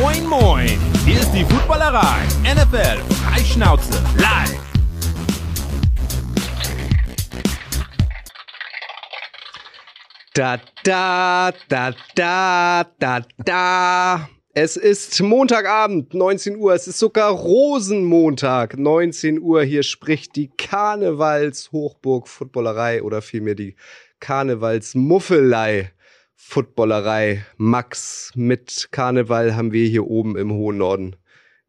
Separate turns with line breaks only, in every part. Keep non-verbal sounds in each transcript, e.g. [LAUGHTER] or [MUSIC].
Moin, moin! Hier ist die Footballerei. NFL Freischnauze live.
Da, da, da, da, da, da. Es ist Montagabend, 19 Uhr. Es ist sogar Rosenmontag, 19 Uhr. Hier spricht die Karnevalshochburg Footballerei oder vielmehr die Karnevalsmuffelei Footballerei. Max, mit Karneval haben wir hier oben im hohen Norden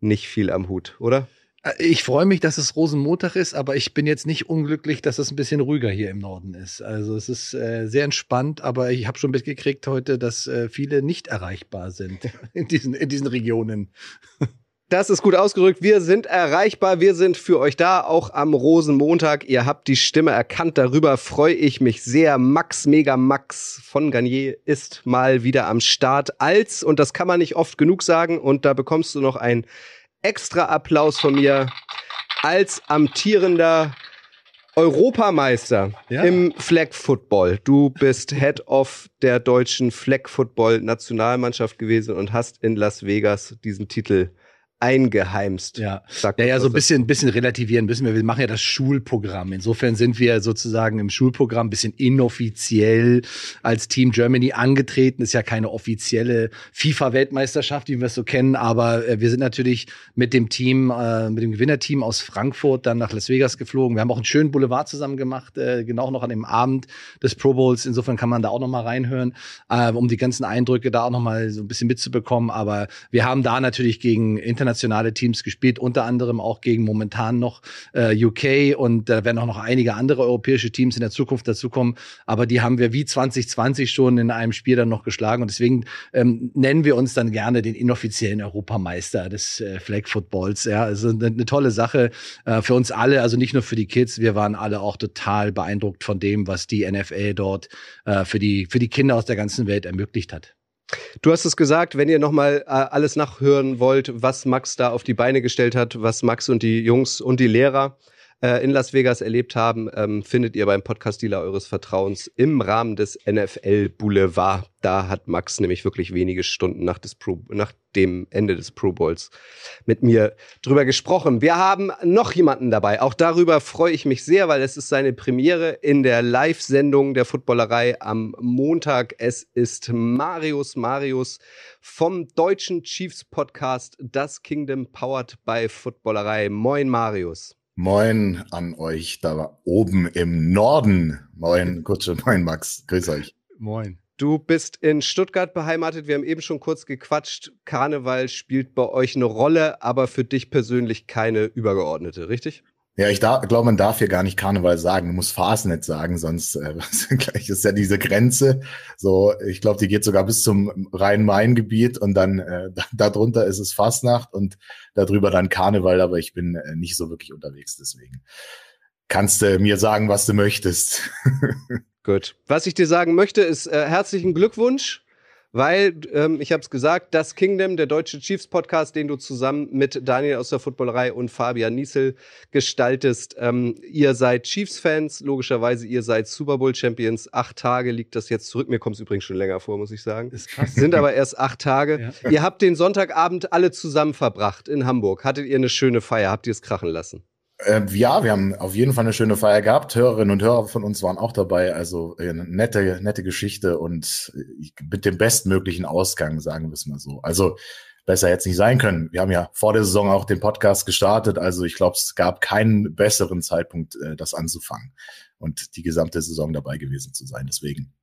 nicht viel am Hut, oder?
Ich freue mich, dass es Rosenmontag ist, aber ich bin jetzt nicht unglücklich, dass es ein bisschen ruhiger hier im Norden ist. Also es ist äh, sehr entspannt, aber ich habe schon mitgekriegt heute, dass äh, viele nicht erreichbar sind [LAUGHS] in diesen, in diesen Regionen.
Das ist gut ausgedrückt. Wir sind erreichbar. Wir sind für euch da, auch am Rosenmontag. Ihr habt die Stimme erkannt. Darüber freue ich mich sehr. Max Mega Max von Garnier ist mal wieder am Start als, und das kann man nicht oft genug sagen, und da bekommst du noch ein extra Applaus von mir als amtierender Europameister
Ja.
im Flag Football. Du bist Head of der deutschen Flag Football Nationalmannschaft gewesen und hast in Las Vegas diesen Titel eingeheimst.
Ja. Ja, ja, so ein bisschen, bisschen relativieren müssen wir. Wir machen ja das Schulprogramm. Insofern sind wir sozusagen im Schulprogramm ein bisschen inoffiziell als Team Germany angetreten. Ist ja keine offizielle FIFA-Weltmeisterschaft, wie wir es so kennen, aber äh, wir sind natürlich mit dem Team, äh, mit dem Gewinnerteam aus Frankfurt dann nach Las Vegas geflogen. Wir haben auch einen schönen Boulevard zusammen gemacht, äh, genau noch an dem Abend des Pro Bowls. Insofern kann man da auch noch mal reinhören, äh, um die ganzen Eindrücke da auch noch mal so ein bisschen mitzubekommen. Aber wir haben da natürlich gegen internationale Teams gespielt, unter anderem auch gegen momentan noch äh, UK und da werden auch noch einige andere europäische Teams in der Zukunft dazukommen. Aber die haben wir wie 2020 schon in einem Spiel dann noch geschlagen und deswegen ähm, nennen wir uns dann gerne den inoffiziellen Europameister des äh, Flag Footballs. Ja, also eine, eine tolle Sache äh, für uns alle, also nicht nur für die Kids. Wir waren alle auch total beeindruckt von dem, was die NFL dort äh, für die für die Kinder aus der ganzen Welt ermöglicht hat.
Du hast es gesagt, wenn ihr nochmal äh, alles nachhören wollt, was Max da auf die Beine gestellt hat, was Max und die Jungs und die Lehrer in Las Vegas erlebt haben, ähm, findet ihr beim Podcast-Dealer eures Vertrauens im Rahmen des NFL Boulevard. Da hat Max nämlich wirklich wenige Stunden nach, Pro, nach dem Ende des Pro Bowls mit mir drüber gesprochen. Wir haben noch jemanden dabei. Auch darüber freue ich mich sehr, weil es ist seine Premiere in der Live-Sendung der Footballerei am Montag. Es ist Marius Marius vom deutschen Chiefs Podcast Das Kingdom powered by Footballerei. Moin Marius.
Moin an euch da oben im Norden. Moin, Kutsche, moin, Max. Grüß euch.
Moin.
Du bist in Stuttgart beheimatet. Wir haben eben schon kurz gequatscht. Karneval spielt bei euch eine Rolle, aber für dich persönlich keine übergeordnete, richtig?
Ja, ich da, glaube, man darf hier gar nicht Karneval sagen. Du musst Fasnet sagen, sonst äh, [LAUGHS] gleich ist ja diese Grenze. So, ich glaube, die geht sogar bis zum Rhein-Main-Gebiet und dann äh, [LAUGHS] da, darunter ist es Fastnacht und darüber dann Karneval, aber ich bin äh, nicht so wirklich unterwegs, deswegen kannst du mir sagen, was du möchtest. [LAUGHS]
Gut. Was ich dir sagen möchte, ist äh, herzlichen Glückwunsch, weil ähm, ich habe es gesagt, das Kingdom, der deutsche Chiefs Podcast, den du zusammen mit Daniel aus der Footballerei und Fabian Niesel gestaltest. Ähm, ihr seid Chiefs-Fans, logischerweise, ihr seid Super Bowl Champions. Acht Tage liegt das jetzt zurück. Mir kommt es übrigens schon länger vor, muss ich sagen.
Ist krass.
Sind aber erst acht Tage.
Ja.
Ihr habt den Sonntagabend alle zusammen verbracht in Hamburg. Hattet ihr eine schöne Feier? Habt ihr es krachen lassen?
Äh, ja, wir haben auf jeden Fall eine schöne Feier gehabt. Hörerinnen und Hörer von uns waren auch dabei. Also äh, nette, nette Geschichte und äh, mit dem bestmöglichen Ausgang, sagen wir es mal so. Also besser jetzt nicht sein können. Wir haben ja vor der Saison auch den Podcast gestartet. Also ich glaube, es gab keinen besseren Zeitpunkt, äh, das anzufangen und die gesamte Saison dabei gewesen zu sein. Deswegen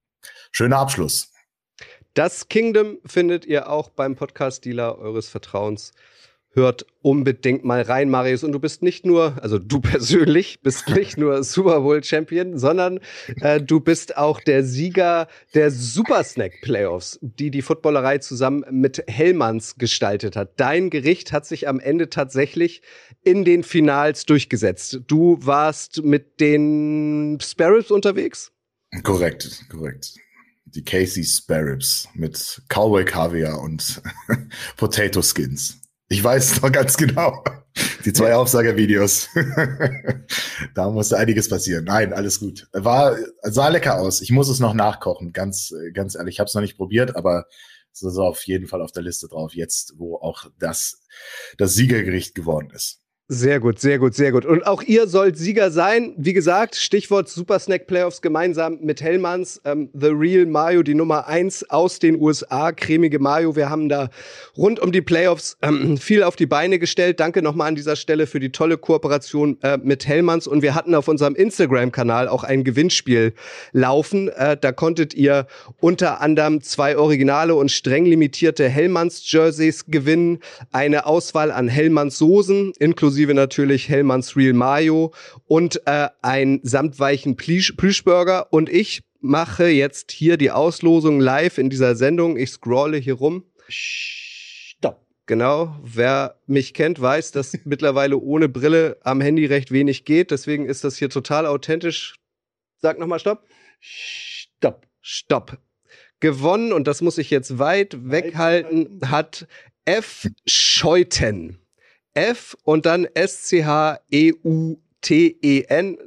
schöner Abschluss.
Das Kingdom findet ihr auch beim Podcast-Dealer eures Vertrauens. Hört unbedingt mal rein, Marius. Und du bist nicht nur, also du [LAUGHS] persönlich bist nicht nur Super Bowl Champion, sondern äh, du bist auch der Sieger der Super Snack Playoffs, die die Footballerei zusammen mit Hellmanns gestaltet hat. Dein Gericht hat sich am Ende tatsächlich in den Finals durchgesetzt. Du warst mit den Sparrows unterwegs?
Korrekt, korrekt. Die Casey Sparrows mit Cowboy Kaviar und [LAUGHS] Potato Skins. Ich weiß es noch ganz genau. Die zwei Aufsagervideos. [LAUGHS] da musste einiges passieren. Nein, alles gut. War, sah lecker aus. Ich muss es noch nachkochen, ganz, ganz ehrlich. Ich habe es noch nicht probiert, aber ist also auf jeden Fall auf der Liste drauf, jetzt, wo auch das, das Siegergericht geworden ist.
Sehr gut, sehr gut, sehr gut. Und auch ihr sollt Sieger sein. Wie gesagt, Stichwort Super Snack Playoffs gemeinsam mit Hellmanns. Ähm, The Real Mayo, die Nummer eins aus den USA, cremige Mayo. Wir haben da rund um die Playoffs ähm, viel auf die Beine gestellt. Danke nochmal an dieser Stelle für die tolle Kooperation äh, mit Hellmanns. Und wir hatten auf unserem Instagram-Kanal auch ein Gewinnspiel laufen. Äh, da konntet ihr unter anderem zwei originale und streng limitierte Hellmanns-Jerseys gewinnen. Eine Auswahl an Hellmanns-Soßen inklusive inklusive natürlich Hellmanns Real Mayo und äh, ein samtweichen Plüsch Plüschburger. Und ich mache jetzt hier die Auslosung live in dieser Sendung. Ich scrolle hier rum. Stopp. Genau. Wer mich kennt, weiß, dass [LAUGHS] mittlerweile ohne Brille am Handy recht wenig geht. Deswegen ist das hier total authentisch. Sag nochmal Stopp. Stopp. Stopp. Gewonnen, und das muss ich jetzt weit weghalten, hat F. Scheuten. F und dann S-C-H-E-U-T-E-N.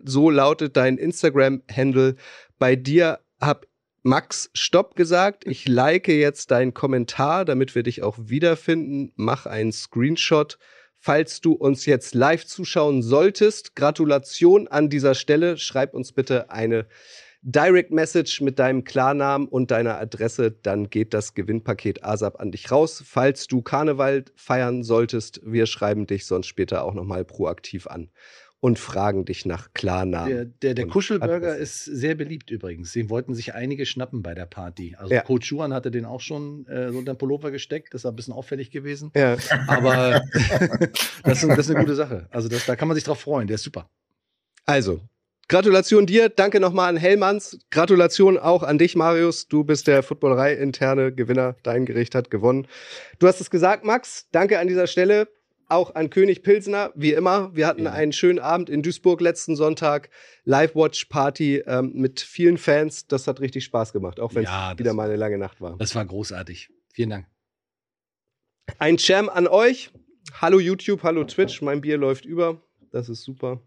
So lautet dein Instagram-Handle. Bei dir hab Max Stopp gesagt. Ich like jetzt deinen Kommentar, damit wir dich auch wiederfinden. Mach einen Screenshot. Falls du uns jetzt live zuschauen solltest, Gratulation an dieser Stelle. Schreib uns bitte eine Direct Message mit deinem Klarnamen und deiner Adresse, dann geht das Gewinnpaket ASAP an dich raus. Falls du Karneval feiern solltest, wir schreiben dich sonst später auch nochmal proaktiv an und fragen dich nach Klarnamen.
Der, der, der Kuschelburger ist sehr beliebt übrigens. Den wollten sich einige schnappen bei der Party. Also ja. Coach Juan hatte den auch schon äh, so unter den Pullover gesteckt. Das ist ein bisschen auffällig gewesen. Ja. Aber [LAUGHS] das, ist, das, ist, eine gute Sache. Also das, da kann man sich drauf freuen. Der ist super.
Also, Gratulation dir, danke nochmal an Hellmanns. Gratulation auch an dich, Marius. Du bist der Footballerei-interne Gewinner. Dein Gericht hat gewonnen. Du hast es gesagt, Max. Danke an dieser Stelle. Auch an König Pilsner, wie immer. Wir hatten einen schönen Abend in Duisburg letzten Sonntag. Live-Watch-Party ähm, mit vielen Fans. Das hat richtig Spaß gemacht, auch wenn es ja, wieder mal eine lange Nacht war.
Das war großartig. Vielen Dank.
Ein Jam an euch. Hallo YouTube, hallo Twitch. Mein Bier läuft über. Das ist super.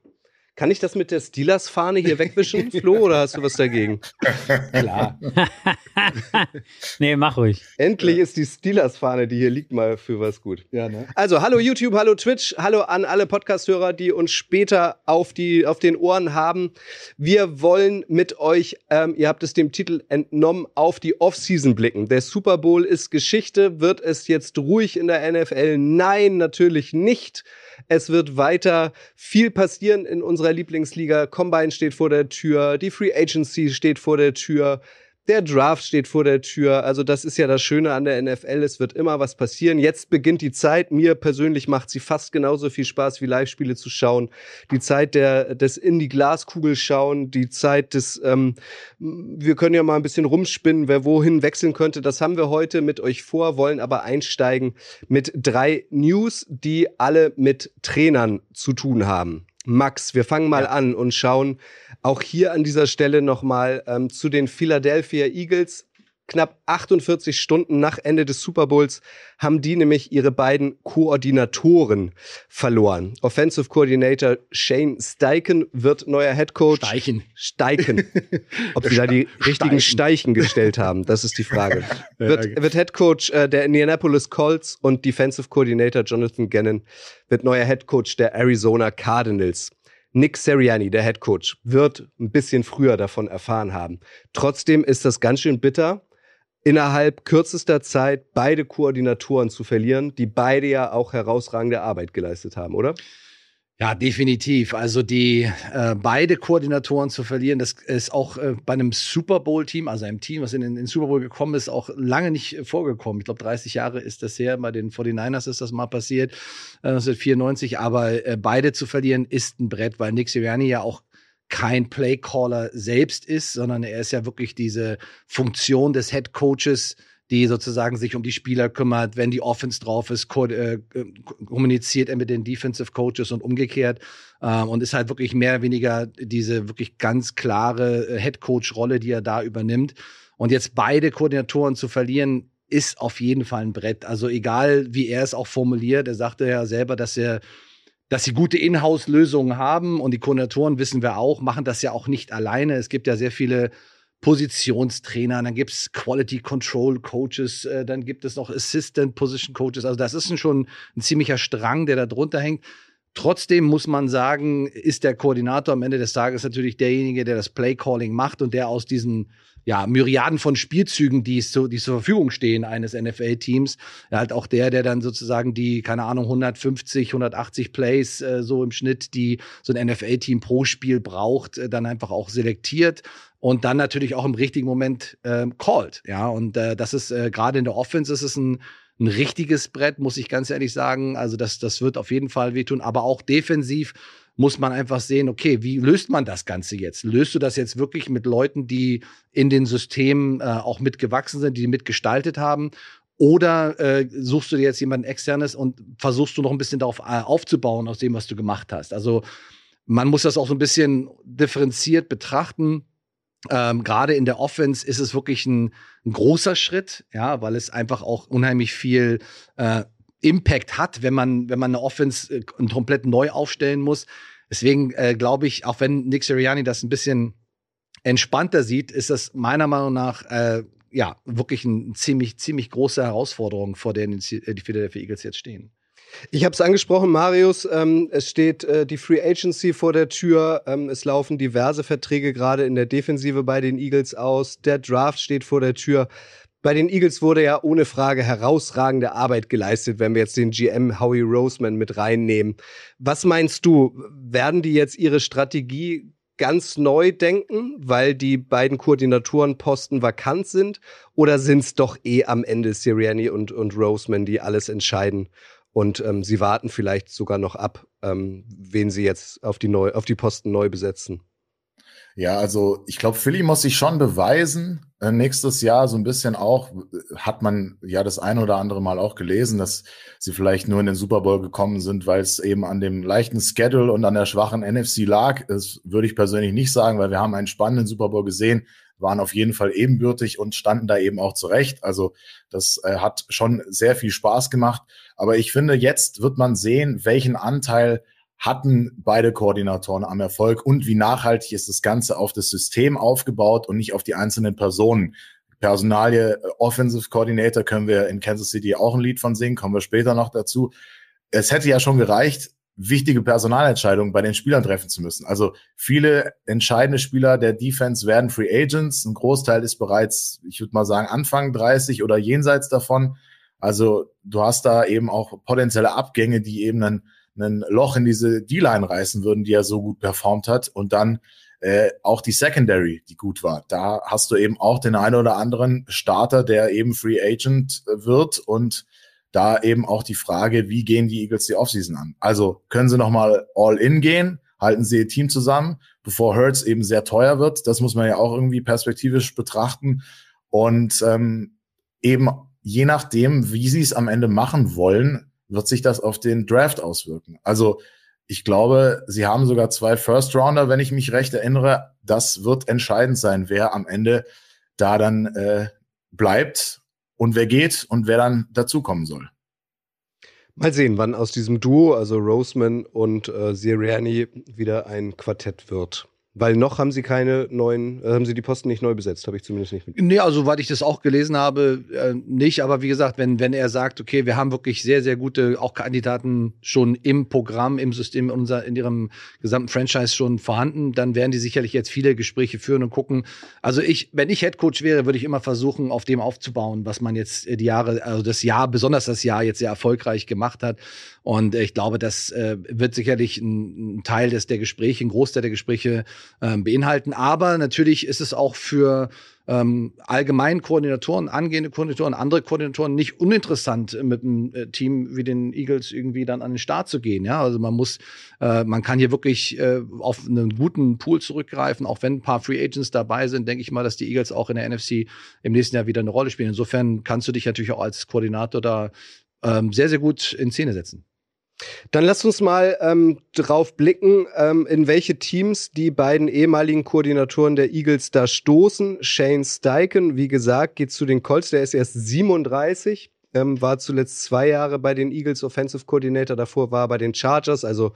Kann ich das mit der Steelers-Fahne hier wegwischen, [LAUGHS] Flo, oder hast du was dagegen?
Klar. [LAUGHS] nee, mach ruhig.
Endlich ist die Steelers-Fahne, die hier liegt, mal für was gut. Ja, ne? Also, hallo YouTube, hallo Twitch, hallo an alle Podcast-Hörer, die uns später auf, die, auf den Ohren haben. Wir wollen mit euch, ähm, ihr habt es dem Titel entnommen, auf die Offseason blicken. Der Super Bowl ist Geschichte. Wird es jetzt ruhig in der NFL? Nein, natürlich nicht. Es wird weiter viel passieren in unserer Lieblingsliga. Combine steht vor der Tür, die Free Agency steht vor der Tür. Der Draft steht vor der Tür. Also das ist ja das Schöne an der NFL. Es wird immer was passieren. Jetzt beginnt die Zeit. Mir persönlich macht sie fast genauso viel Spaß wie Live-Spiele zu schauen. Die Zeit der, des in die Glaskugel schauen. Die Zeit des, ähm, wir können ja mal ein bisschen rumspinnen, wer wohin wechseln könnte. Das haben wir heute mit euch vor, wollen aber einsteigen mit drei News, die alle mit Trainern zu tun haben. Max, wir fangen mal ja. an und schauen auch hier an dieser Stelle nochmal ähm, zu den Philadelphia Eagles. Knapp 48 Stunden nach Ende des Super Bowls haben die nämlich ihre beiden Koordinatoren verloren. Offensive Coordinator Shane Steichen wird neuer Head Coach.
Steichen.
Steichen. Ob sie da die richtigen Steichen gestellt haben, das ist die Frage. [LAUGHS] Wird, wird Head Coach äh, der Indianapolis Colts und Defensive Coordinator Jonathan Gannon wird neuer Head Coach der Arizona Cardinals. Nick Seriani, der Head Coach, wird ein bisschen früher davon erfahren haben. Trotzdem ist das ganz schön bitter, innerhalb kürzester Zeit beide Koordinatoren zu verlieren, die beide ja auch herausragende Arbeit geleistet haben, oder?
Ja, definitiv. Also die äh, beide Koordinatoren zu verlieren, das ist auch äh, bei einem Super Bowl-Team, also einem Team, was in den Super Bowl gekommen ist, auch lange nicht vorgekommen. Ich glaube, 30 Jahre ist das her. Bei den 49ers ist das mal passiert, äh, 1994. Aber äh, beide zu verlieren ist ein Brett, weil Nick Sirianni ja auch kein Playcaller selbst ist, sondern er ist ja wirklich diese Funktion des Head Coaches die sozusagen sich um die Spieler kümmert, wenn die Offense drauf ist, ko äh, kommuniziert er mit den Defensive Coaches und umgekehrt ähm, und ist halt wirklich mehr oder weniger diese wirklich ganz klare äh, Head Coach Rolle, die er da übernimmt. Und jetzt beide Koordinatoren zu verlieren, ist auf jeden Fall ein Brett. Also egal, wie er es auch formuliert, er sagte ja selber, dass er dass sie gute Inhouse-Lösungen haben und die Koordinatoren wissen wir auch, machen das ja auch nicht alleine. Es gibt ja sehr viele Positionstrainer, dann gibt's Quality Control Coaches, äh, dann gibt es noch Assistant Position Coaches. Also das ist schon ein ziemlicher Strang, der da drunter hängt. Trotzdem muss man sagen, ist der Koordinator am Ende des Tages natürlich derjenige, der das Play Calling macht und der aus diesen ja, Myriaden von Spielzügen, die, so, die zur Verfügung stehen eines NFL-Teams, halt auch der, der dann sozusagen die, keine Ahnung, 150, 180 Plays äh, so im Schnitt, die so ein NFL-Team pro Spiel braucht, äh, dann einfach auch selektiert und dann natürlich auch im richtigen Moment äh, called. Ja, und äh, das ist äh, gerade in der Offense ist es ein ein richtiges Brett, muss ich ganz ehrlich sagen. Also das, das wird auf jeden Fall wehtun. Aber auch defensiv muss man einfach sehen, okay, wie löst man das Ganze jetzt? Löst du das jetzt wirklich mit Leuten, die in den Systemen äh, auch mitgewachsen sind, die mitgestaltet haben? Oder äh, suchst du dir jetzt jemanden externes und versuchst du noch ein bisschen darauf äh, aufzubauen aus dem, was du gemacht hast? Also man muss das auch so ein bisschen differenziert betrachten. Ähm, Gerade in der Offense ist es wirklich ein, ein, großer Schritt, ja, weil es einfach auch unheimlich viel äh, Impact hat, wenn man, wenn man eine Offense äh, komplett neu aufstellen muss. Deswegen äh, glaube ich, auch wenn Nick Sirianni das ein bisschen entspannter sieht, ist das meiner Meinung nach äh, ja wirklich eine ziemlich, ziemlich große Herausforderung, vor der die Philadelphia Eagles jetzt stehen.
Ich habe es angesprochen, Marius. Ähm, es steht äh, die Free Agency vor der Tür. Ähm, es laufen diverse Verträge gerade in der Defensive bei den Eagles aus. Der Draft steht vor der Tür. Bei den Eagles wurde ja ohne Frage herausragende Arbeit geleistet, wenn wir jetzt den GM Howie Roseman mit reinnehmen. Was meinst du? Werden die jetzt ihre Strategie ganz neu denken, weil die beiden Koordinatorenposten vakant sind? Oder sind es doch eh am Ende Sirianni und, und Roseman, die alles entscheiden? Und ähm, sie warten vielleicht sogar noch ab, ähm, wen sie jetzt auf die, neu, auf die Posten neu besetzen.
Ja, also ich glaube, Philly muss sich schon beweisen. Äh, nächstes Jahr so ein bisschen auch, hat man ja das ein oder andere Mal auch gelesen, dass sie vielleicht nur in den Super Bowl gekommen sind, weil es eben an dem leichten Schedule und an der schwachen NFC lag. Das würde ich persönlich nicht sagen, weil wir haben einen spannenden Super Bowl gesehen waren auf jeden Fall ebenbürtig und standen da eben auch zurecht. Also das äh, hat schon sehr viel Spaß gemacht. Aber ich finde, jetzt wird man sehen, welchen Anteil hatten beide Koordinatoren am Erfolg und wie nachhaltig ist das Ganze auf das System aufgebaut und nicht auf die einzelnen Personen. Personalie äh, Offensive Coordinator können wir in Kansas City auch ein Lied von singen, kommen wir später noch dazu. Es hätte ja schon gereicht, wichtige Personalentscheidungen bei den Spielern treffen zu müssen. Also viele entscheidende Spieler der Defense werden Free Agents. Ein Großteil ist bereits, ich würde mal sagen, Anfang 30 oder jenseits davon. Also du hast da eben auch potenzielle Abgänge, die eben ein, ein Loch in diese D-Line reißen würden, die er so gut performt hat. Und dann äh, auch die Secondary, die gut war. Da hast du eben auch den einen oder anderen Starter, der eben Free Agent wird und da eben auch die Frage, wie gehen die Eagles die Offseason an? Also können sie nochmal all in gehen? Halten sie ihr Team zusammen, bevor Hurts eben sehr teuer wird? Das muss man ja auch irgendwie perspektivisch betrachten. Und ähm, eben je nachdem, wie sie es am Ende machen wollen, wird sich das auf den Draft auswirken. Also ich glaube, sie haben sogar zwei First Rounder, wenn ich mich recht erinnere. Das wird entscheidend sein, wer am Ende da dann äh, bleibt und wer geht und wer dann dazukommen soll.
Mal sehen, wann aus diesem Duo, also Roseman und äh, Sirianni, wieder ein Quartett wird. Weil noch haben sie keine neuen, äh, haben sie die Posten nicht neu besetzt, habe ich zumindest nicht.
Nee, also soweit ich das auch gelesen habe, äh, nicht. Aber wie gesagt, wenn, wenn er sagt, okay, wir haben wirklich sehr, sehr gute auch Kandidaten schon im Programm, im System, unser, in ihrem gesamten Franchise schon vorhanden, dann werden die sicherlich jetzt viele Gespräche führen und gucken. Also ich, wenn ich Headcoach wäre, würde ich immer versuchen, auf dem aufzubauen, was man jetzt die Jahre, also das Jahr, besonders das Jahr jetzt sehr erfolgreich gemacht hat. Und ich glaube, das äh, wird sicherlich ein, Teil des der Gespräche, ein Großteil der Gespräche ähm, beinhalten. Aber natürlich ist es auch für ähm, allgemein Koordinatoren, angehende Koordinatoren, andere Koordinatoren nicht uninteressant, mit einem äh, Team wie den Eagles irgendwie dann an den Start zu gehen. Ja, also man muss, äh, man kann hier wirklich äh, auf einen guten Pool zurückgreifen, auch wenn ein paar Free Agents dabei sind, denke ich mal, dass die Eagles auch in der NFC im nächsten Jahr wieder eine Rolle spielen. Insofern kannst du dich natürlich auch als Koordinator da ähm, sehr, sehr gut in Szene setzen.
Dann lasst uns mal ähm, drauf blicken, ähm, in welche Teams die beiden ehemaligen Koordinatoren der Eagles da stoßen. Shane Steichen, wie gesagt, geht zu den Colts, der ist erst 37, ähm, war zuletzt zwei Jahre bei den Eagles Offensive Coordinator, davor war er bei den Chargers, also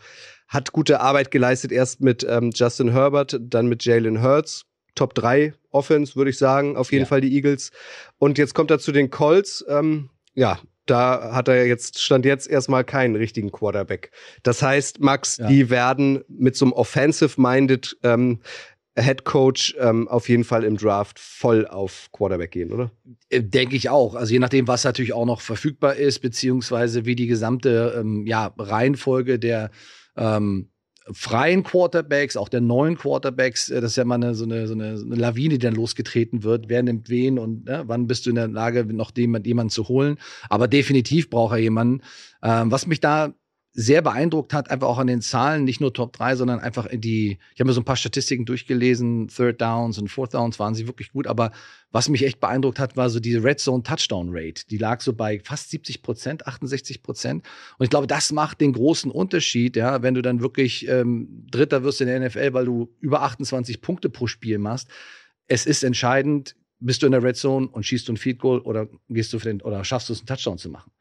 hat gute Arbeit geleistet, erst mit ähm, Justin Herbert, dann mit Jalen Hurts. Top 3 Offense, würde ich sagen, auf jeden
Ja.
Fall die Eagles. Und jetzt kommt er zu den Colts. Ähm, ja, da hat er jetzt, stand jetzt erstmal keinen richtigen Quarterback. Das heißt, Max,
Ja.
die werden mit so einem offensive-minded ähm, Head Coach ähm, auf jeden Fall im Draft voll auf Quarterback gehen, oder?
Äh, Denke ich auch. Also je nachdem, was natürlich auch noch verfügbar ist, beziehungsweise wie die gesamte ähm, ja, Reihenfolge der ähm, freien Quarterbacks, auch der neuen Quarterbacks, äh, das ist ja mal eine, so, eine, so, eine, so eine Lawine, die dann losgetreten wird. Wer nimmt wen und ne, wann bist du in der Lage, noch jemand, jemanden zu holen? Aber definitiv braucht er jemanden. Ähm, was mich da sehr beeindruckt hat, einfach auch an den Zahlen, nicht nur Top 3, sondern einfach in die, ich habe mir so ein paar Statistiken durchgelesen, Third Downs und Fourth Downs waren sie wirklich gut, aber was mich echt beeindruckt hat, war so diese Red Zone Touchdown Rate. Die lag so bei fast 70 Prozent, 68 Prozent. Und ich glaube, das macht den großen Unterschied, ja, wenn du dann wirklich ähm, Dritter wirst in der NFL, weil du über 28 Punkte pro Spiel machst. Es ist entscheidend, bist du in der Red Zone und schießt du ein Field Goal oder gehst du für den, oder schaffst du es, einen Touchdown zu machen.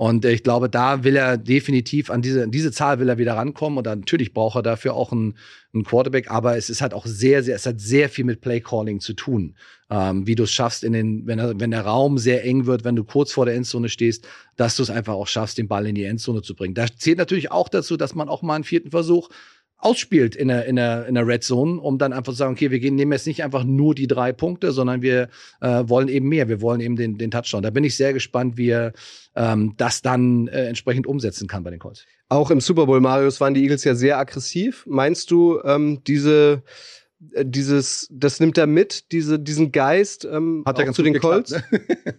Und äh, ich glaube, da will er definitiv an diese, an diese Zahl will er wieder rankommen. Und natürlich braucht er dafür auch einen, einen Quarterback, aber es ist halt auch sehr, sehr, es hat sehr viel mit Play Calling zu tun. Ähm, wie du es schaffst, in den, wenn, er, wenn der Raum sehr eng wird, wenn du kurz vor der Endzone stehst, dass du es einfach auch schaffst, den Ball in die Endzone zu bringen. Da zählt natürlich auch dazu, dass man auch mal einen vierten Versuch ausspielt in der, in der, in der Red Zone, um dann einfach zu sagen, okay, wir gehen, nehmen jetzt nicht einfach nur die drei Punkte, sondern wir äh, wollen eben mehr. Wir wollen eben den, den Touchdown. Da bin ich sehr gespannt, wie er ähm, das dann äh, entsprechend umsetzen kann bei den Colts.
Auch im Super Bowl, Marius, waren die Eagles ja sehr aggressiv. Meinst du, ähm, diese, äh, dieses, das nimmt er mit, diese, diesen Geist ähm,
Hat ja
auch
ganz
zu den
geklappt,
Colts?
ne? [LAUGHS]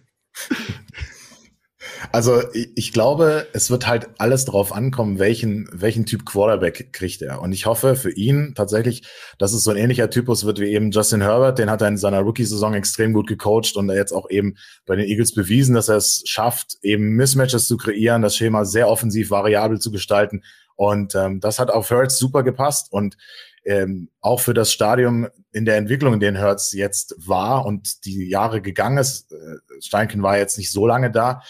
Also ich, glaube, es wird halt alles darauf ankommen, welchen, welchen Typ Quarterback kriegt er. Und ich hoffe für ihn tatsächlich, dass es so ein ähnlicher Typus wird wie eben Justin Herbert. Den hat er in seiner Rookie-Saison extrem gut gecoacht und er jetzt auch eben bei den Eagles bewiesen, dass er es schafft, eben Mismatches zu kreieren, das Schema sehr offensiv variabel zu gestalten. Und ähm, das hat auf Hurts super gepasst. Und ähm, auch für das Stadium in der Entwicklung, in dem Hurts jetzt war und die Jahre gegangen ist, äh, Steinken war jetzt nicht so lange da,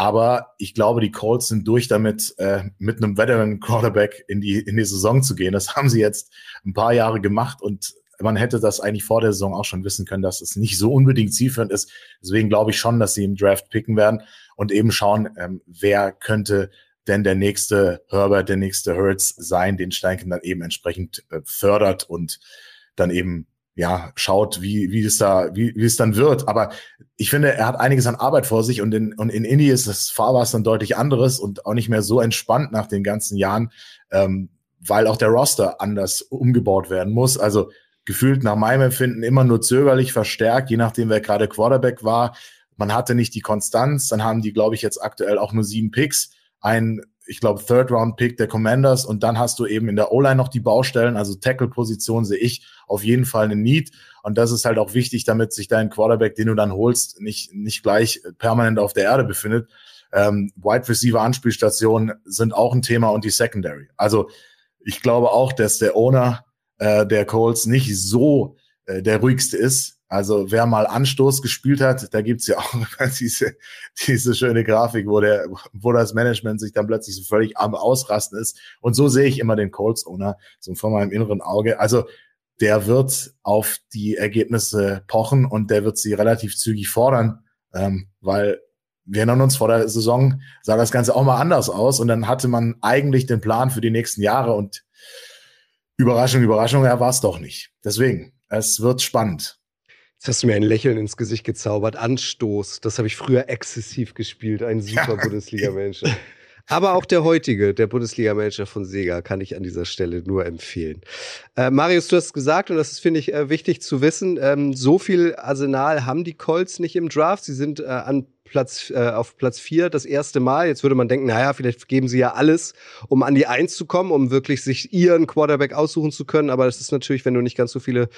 aber ich glaube, die Colts sind durch damit, äh, mit einem Veteran Quarterback in die, in die Saison zu gehen. Das haben sie jetzt ein paar Jahre gemacht und man hätte das eigentlich vor der Saison auch schon wissen können, dass es nicht so unbedingt zielführend ist. Deswegen glaube ich schon, dass sie im Draft picken werden und eben schauen, ähm, wer könnte denn der nächste Herbert, der nächste Hurts sein, den Steinken dann eben entsprechend äh, fördert und dann eben ja schaut, wie wie es da wie, wie es dann wird. Aber ich finde, er hat einiges an Arbeit vor sich und in und in Indie ist das Fahrwasser ein deutlich anderes und auch nicht mehr so entspannt nach den ganzen Jahren, ähm, weil auch der Roster anders umgebaut werden muss. Also gefühlt nach meinem Empfinden immer nur zögerlich verstärkt, je nachdem wer gerade Quarterback war. Man hatte nicht die Konstanz, dann haben die, glaube ich, jetzt aktuell auch nur sieben Picks ein, ich glaube, Third-Round-Pick der Commanders und dann hast du eben in der O-Line noch die Baustellen, also Tackle-Position sehe ich auf jeden Fall eine Need und das ist halt auch wichtig, damit sich dein Quarterback, den du dann holst, nicht, nicht gleich permanent auf der Erde befindet. Ähm, Wide Receiver Anspielstationen sind auch ein Thema und die Secondary. Also ich glaube auch, dass der Owner äh, der Colts nicht so äh, der ruhigste ist. Also wer mal Anstoß gespielt hat, da gibt's ja auch [LAUGHS] diese, diese schöne Grafik, wo, der, wo das Management sich dann plötzlich so völlig am Ausrasten ist. Und so sehe ich immer den Colts-Owner, so vor meinem inneren Auge. Also der wird auf die Ergebnisse pochen und der wird sie relativ zügig fordern, ähm, weil wir erinnern uns, vor der Saison sah das Ganze auch mal anders aus und dann hatte man eigentlich den Plan für die nächsten Jahre und Überraschung, Überraschung, er war es doch nicht. Deswegen, es wird spannend.
Jetzt hast du mir ein Lächeln ins Gesicht gezaubert. Anstoß, das habe ich früher exzessiv gespielt. Ein super
Ja. [LAUGHS]
Bundesliga-Manager. Aber auch der heutige, der Bundesliga-Manager von Sega, kann ich an dieser Stelle nur empfehlen. Äh, Marius, du hast gesagt, und das ist, finde ich, äh, wichtig zu wissen, ähm, so viel Arsenal haben die Colts nicht im Draft. Sie sind äh, an Platz, äh, auf Platz vier das erste Mal. Jetzt würde man denken, naja, vielleicht geben sie ja alles, um an die Eins zu kommen, um wirklich sich ihren Quarterback aussuchen zu können. Aber das ist natürlich, wenn du nicht ganz so viele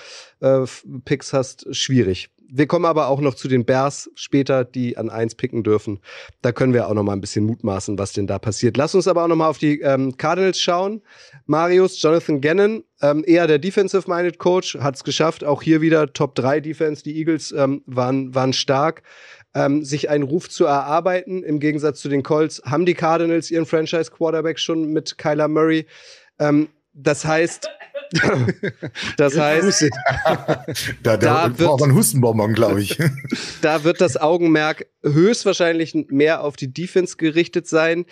äh, Picks hast, schwierig. Wir kommen aber auch noch zu den Bears später, die an eins picken dürfen. Da können wir auch noch mal ein bisschen mutmaßen, was denn da passiert. Lass uns aber auch noch mal auf die ähm, Cardinals schauen. Marius, Jonathan Gannon, ähm, eher der Defensive-Minded Coach, hat es geschafft. Auch hier wieder Top 3 Defense. Die Eagles ähm, waren, waren stark. Ähm, sich einen Ruf zu erarbeiten. Im Gegensatz zu den Colts haben die Cardinals ihren Franchise-Quarterback schon mit Kyler Murray. Ähm, das heißt, [LAUGHS] Das heißt,
da, da,
Da
braucht
wird-
man einen Hustenbonbon, glaube ich. [LAUGHS]
da wird das Augenmerk höchstwahrscheinlich mehr auf die Defense gerichtet sein.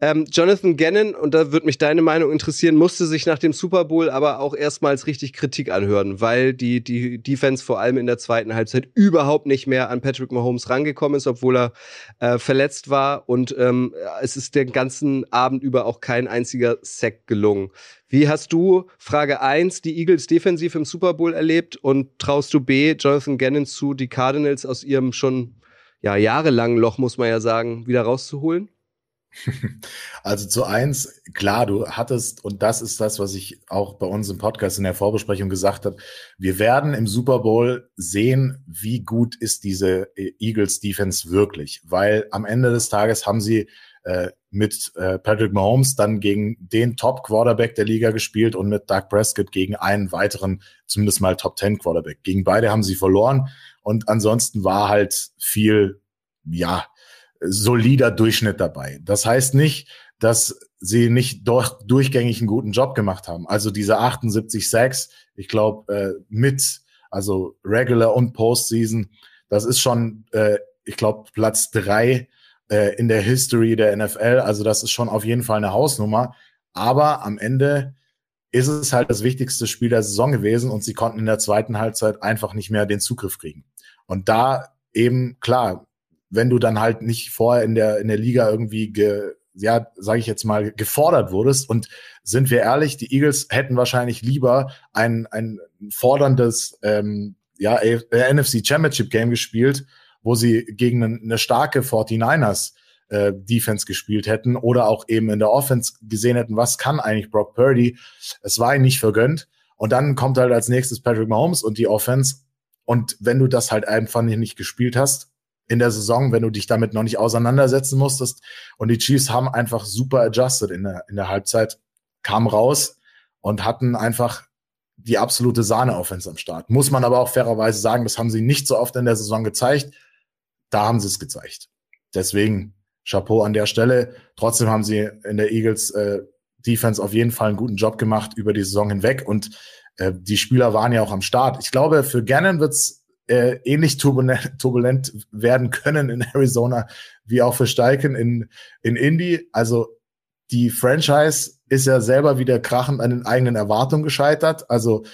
Ähm, Jonathan Gannon, und da wird mich deine Meinung interessieren, musste sich nach dem Super Bowl aber auch erstmals richtig Kritik anhören, weil die, die Defense vor allem in der zweiten Halbzeit überhaupt nicht mehr an Patrick Mahomes rangekommen ist, obwohl er äh, verletzt war. Und ähm, es ist den ganzen Abend über auch kein einziger Sack gelungen. Wie hast du, Frage eins die Eagles defensiv im Super Bowl erlebt und traust du B, Jonathan Gannon zu, die Cardinals aus ihrem schon ja, jahrelangen Loch, muss man ja sagen, wieder rauszuholen? [LAUGHS]
Also zu eins, klar, du hattest, und das ist das, was ich auch bei uns im Podcast in der Vorbesprechung gesagt habe, wir werden im Super Bowl sehen, wie gut ist diese äh, Eagles Defense wirklich, weil am Ende des Tages haben sie äh, mit äh, Patrick Mahomes dann gegen den Top Quarterback der Liga gespielt und mit Doug Prescott gegen einen weiteren, zumindest mal Top 10 Quarterback. Gegen beide haben sie verloren und ansonsten war halt viel, ja, solider Durchschnitt dabei. Das heißt nicht, dass sie nicht doch durchgängig einen guten Job gemacht haben. Also diese 78 Sacks, ich glaube, äh, mit, also Regular und Postseason, das ist schon, äh, ich glaube, Platz drei äh, in der History der NFL. Also das ist schon auf jeden Fall eine Hausnummer. Aber am Ende ist es halt das wichtigste Spiel der Saison gewesen und sie konnten in der zweiten Halbzeit einfach nicht mehr den Zugriff kriegen. Und da eben, klar, wenn du dann halt nicht vorher in der, in der Liga irgendwie, ge, ja, sage ich jetzt mal, gefordert wurdest. Und sind wir ehrlich, die Eagles hätten wahrscheinlich lieber ein, ein forderndes ähm, ja, NFC Championship Game gespielt, wo sie gegen eine, starke 49ers äh, Defense gespielt hätten oder auch eben in der Offense gesehen hätten, was kann eigentlich Brock Purdy. Es war ihnen nicht vergönnt. Und dann kommt halt als nächstes Patrick Mahomes und die Offense. Und wenn du das halt einfach nicht gespielt hast in der Saison, wenn du dich damit noch nicht auseinandersetzen musstest und die Chiefs haben einfach super adjusted in der, in der Halbzeit, kamen raus und hatten einfach die absolute Sahne-Offense am Start. Muss man aber auch fairerweise sagen, das haben sie nicht so oft in der Saison gezeigt. Da haben sie es gezeigt. Deswegen Chapeau an der Stelle. Trotzdem haben sie in der Eagles äh, Defense auf jeden Fall einen guten Job gemacht über die Saison hinweg und äh, die Spieler waren ja auch am Start. Ich glaube, für Gannon wird's äh, ähnlich turbulent, turbulent werden können in [LAUGHS] Arizona wie auch für Steichen in, in Indy. Also die Franchise ist ja selber wieder krachend an den eigenen Erwartungen gescheitert. Also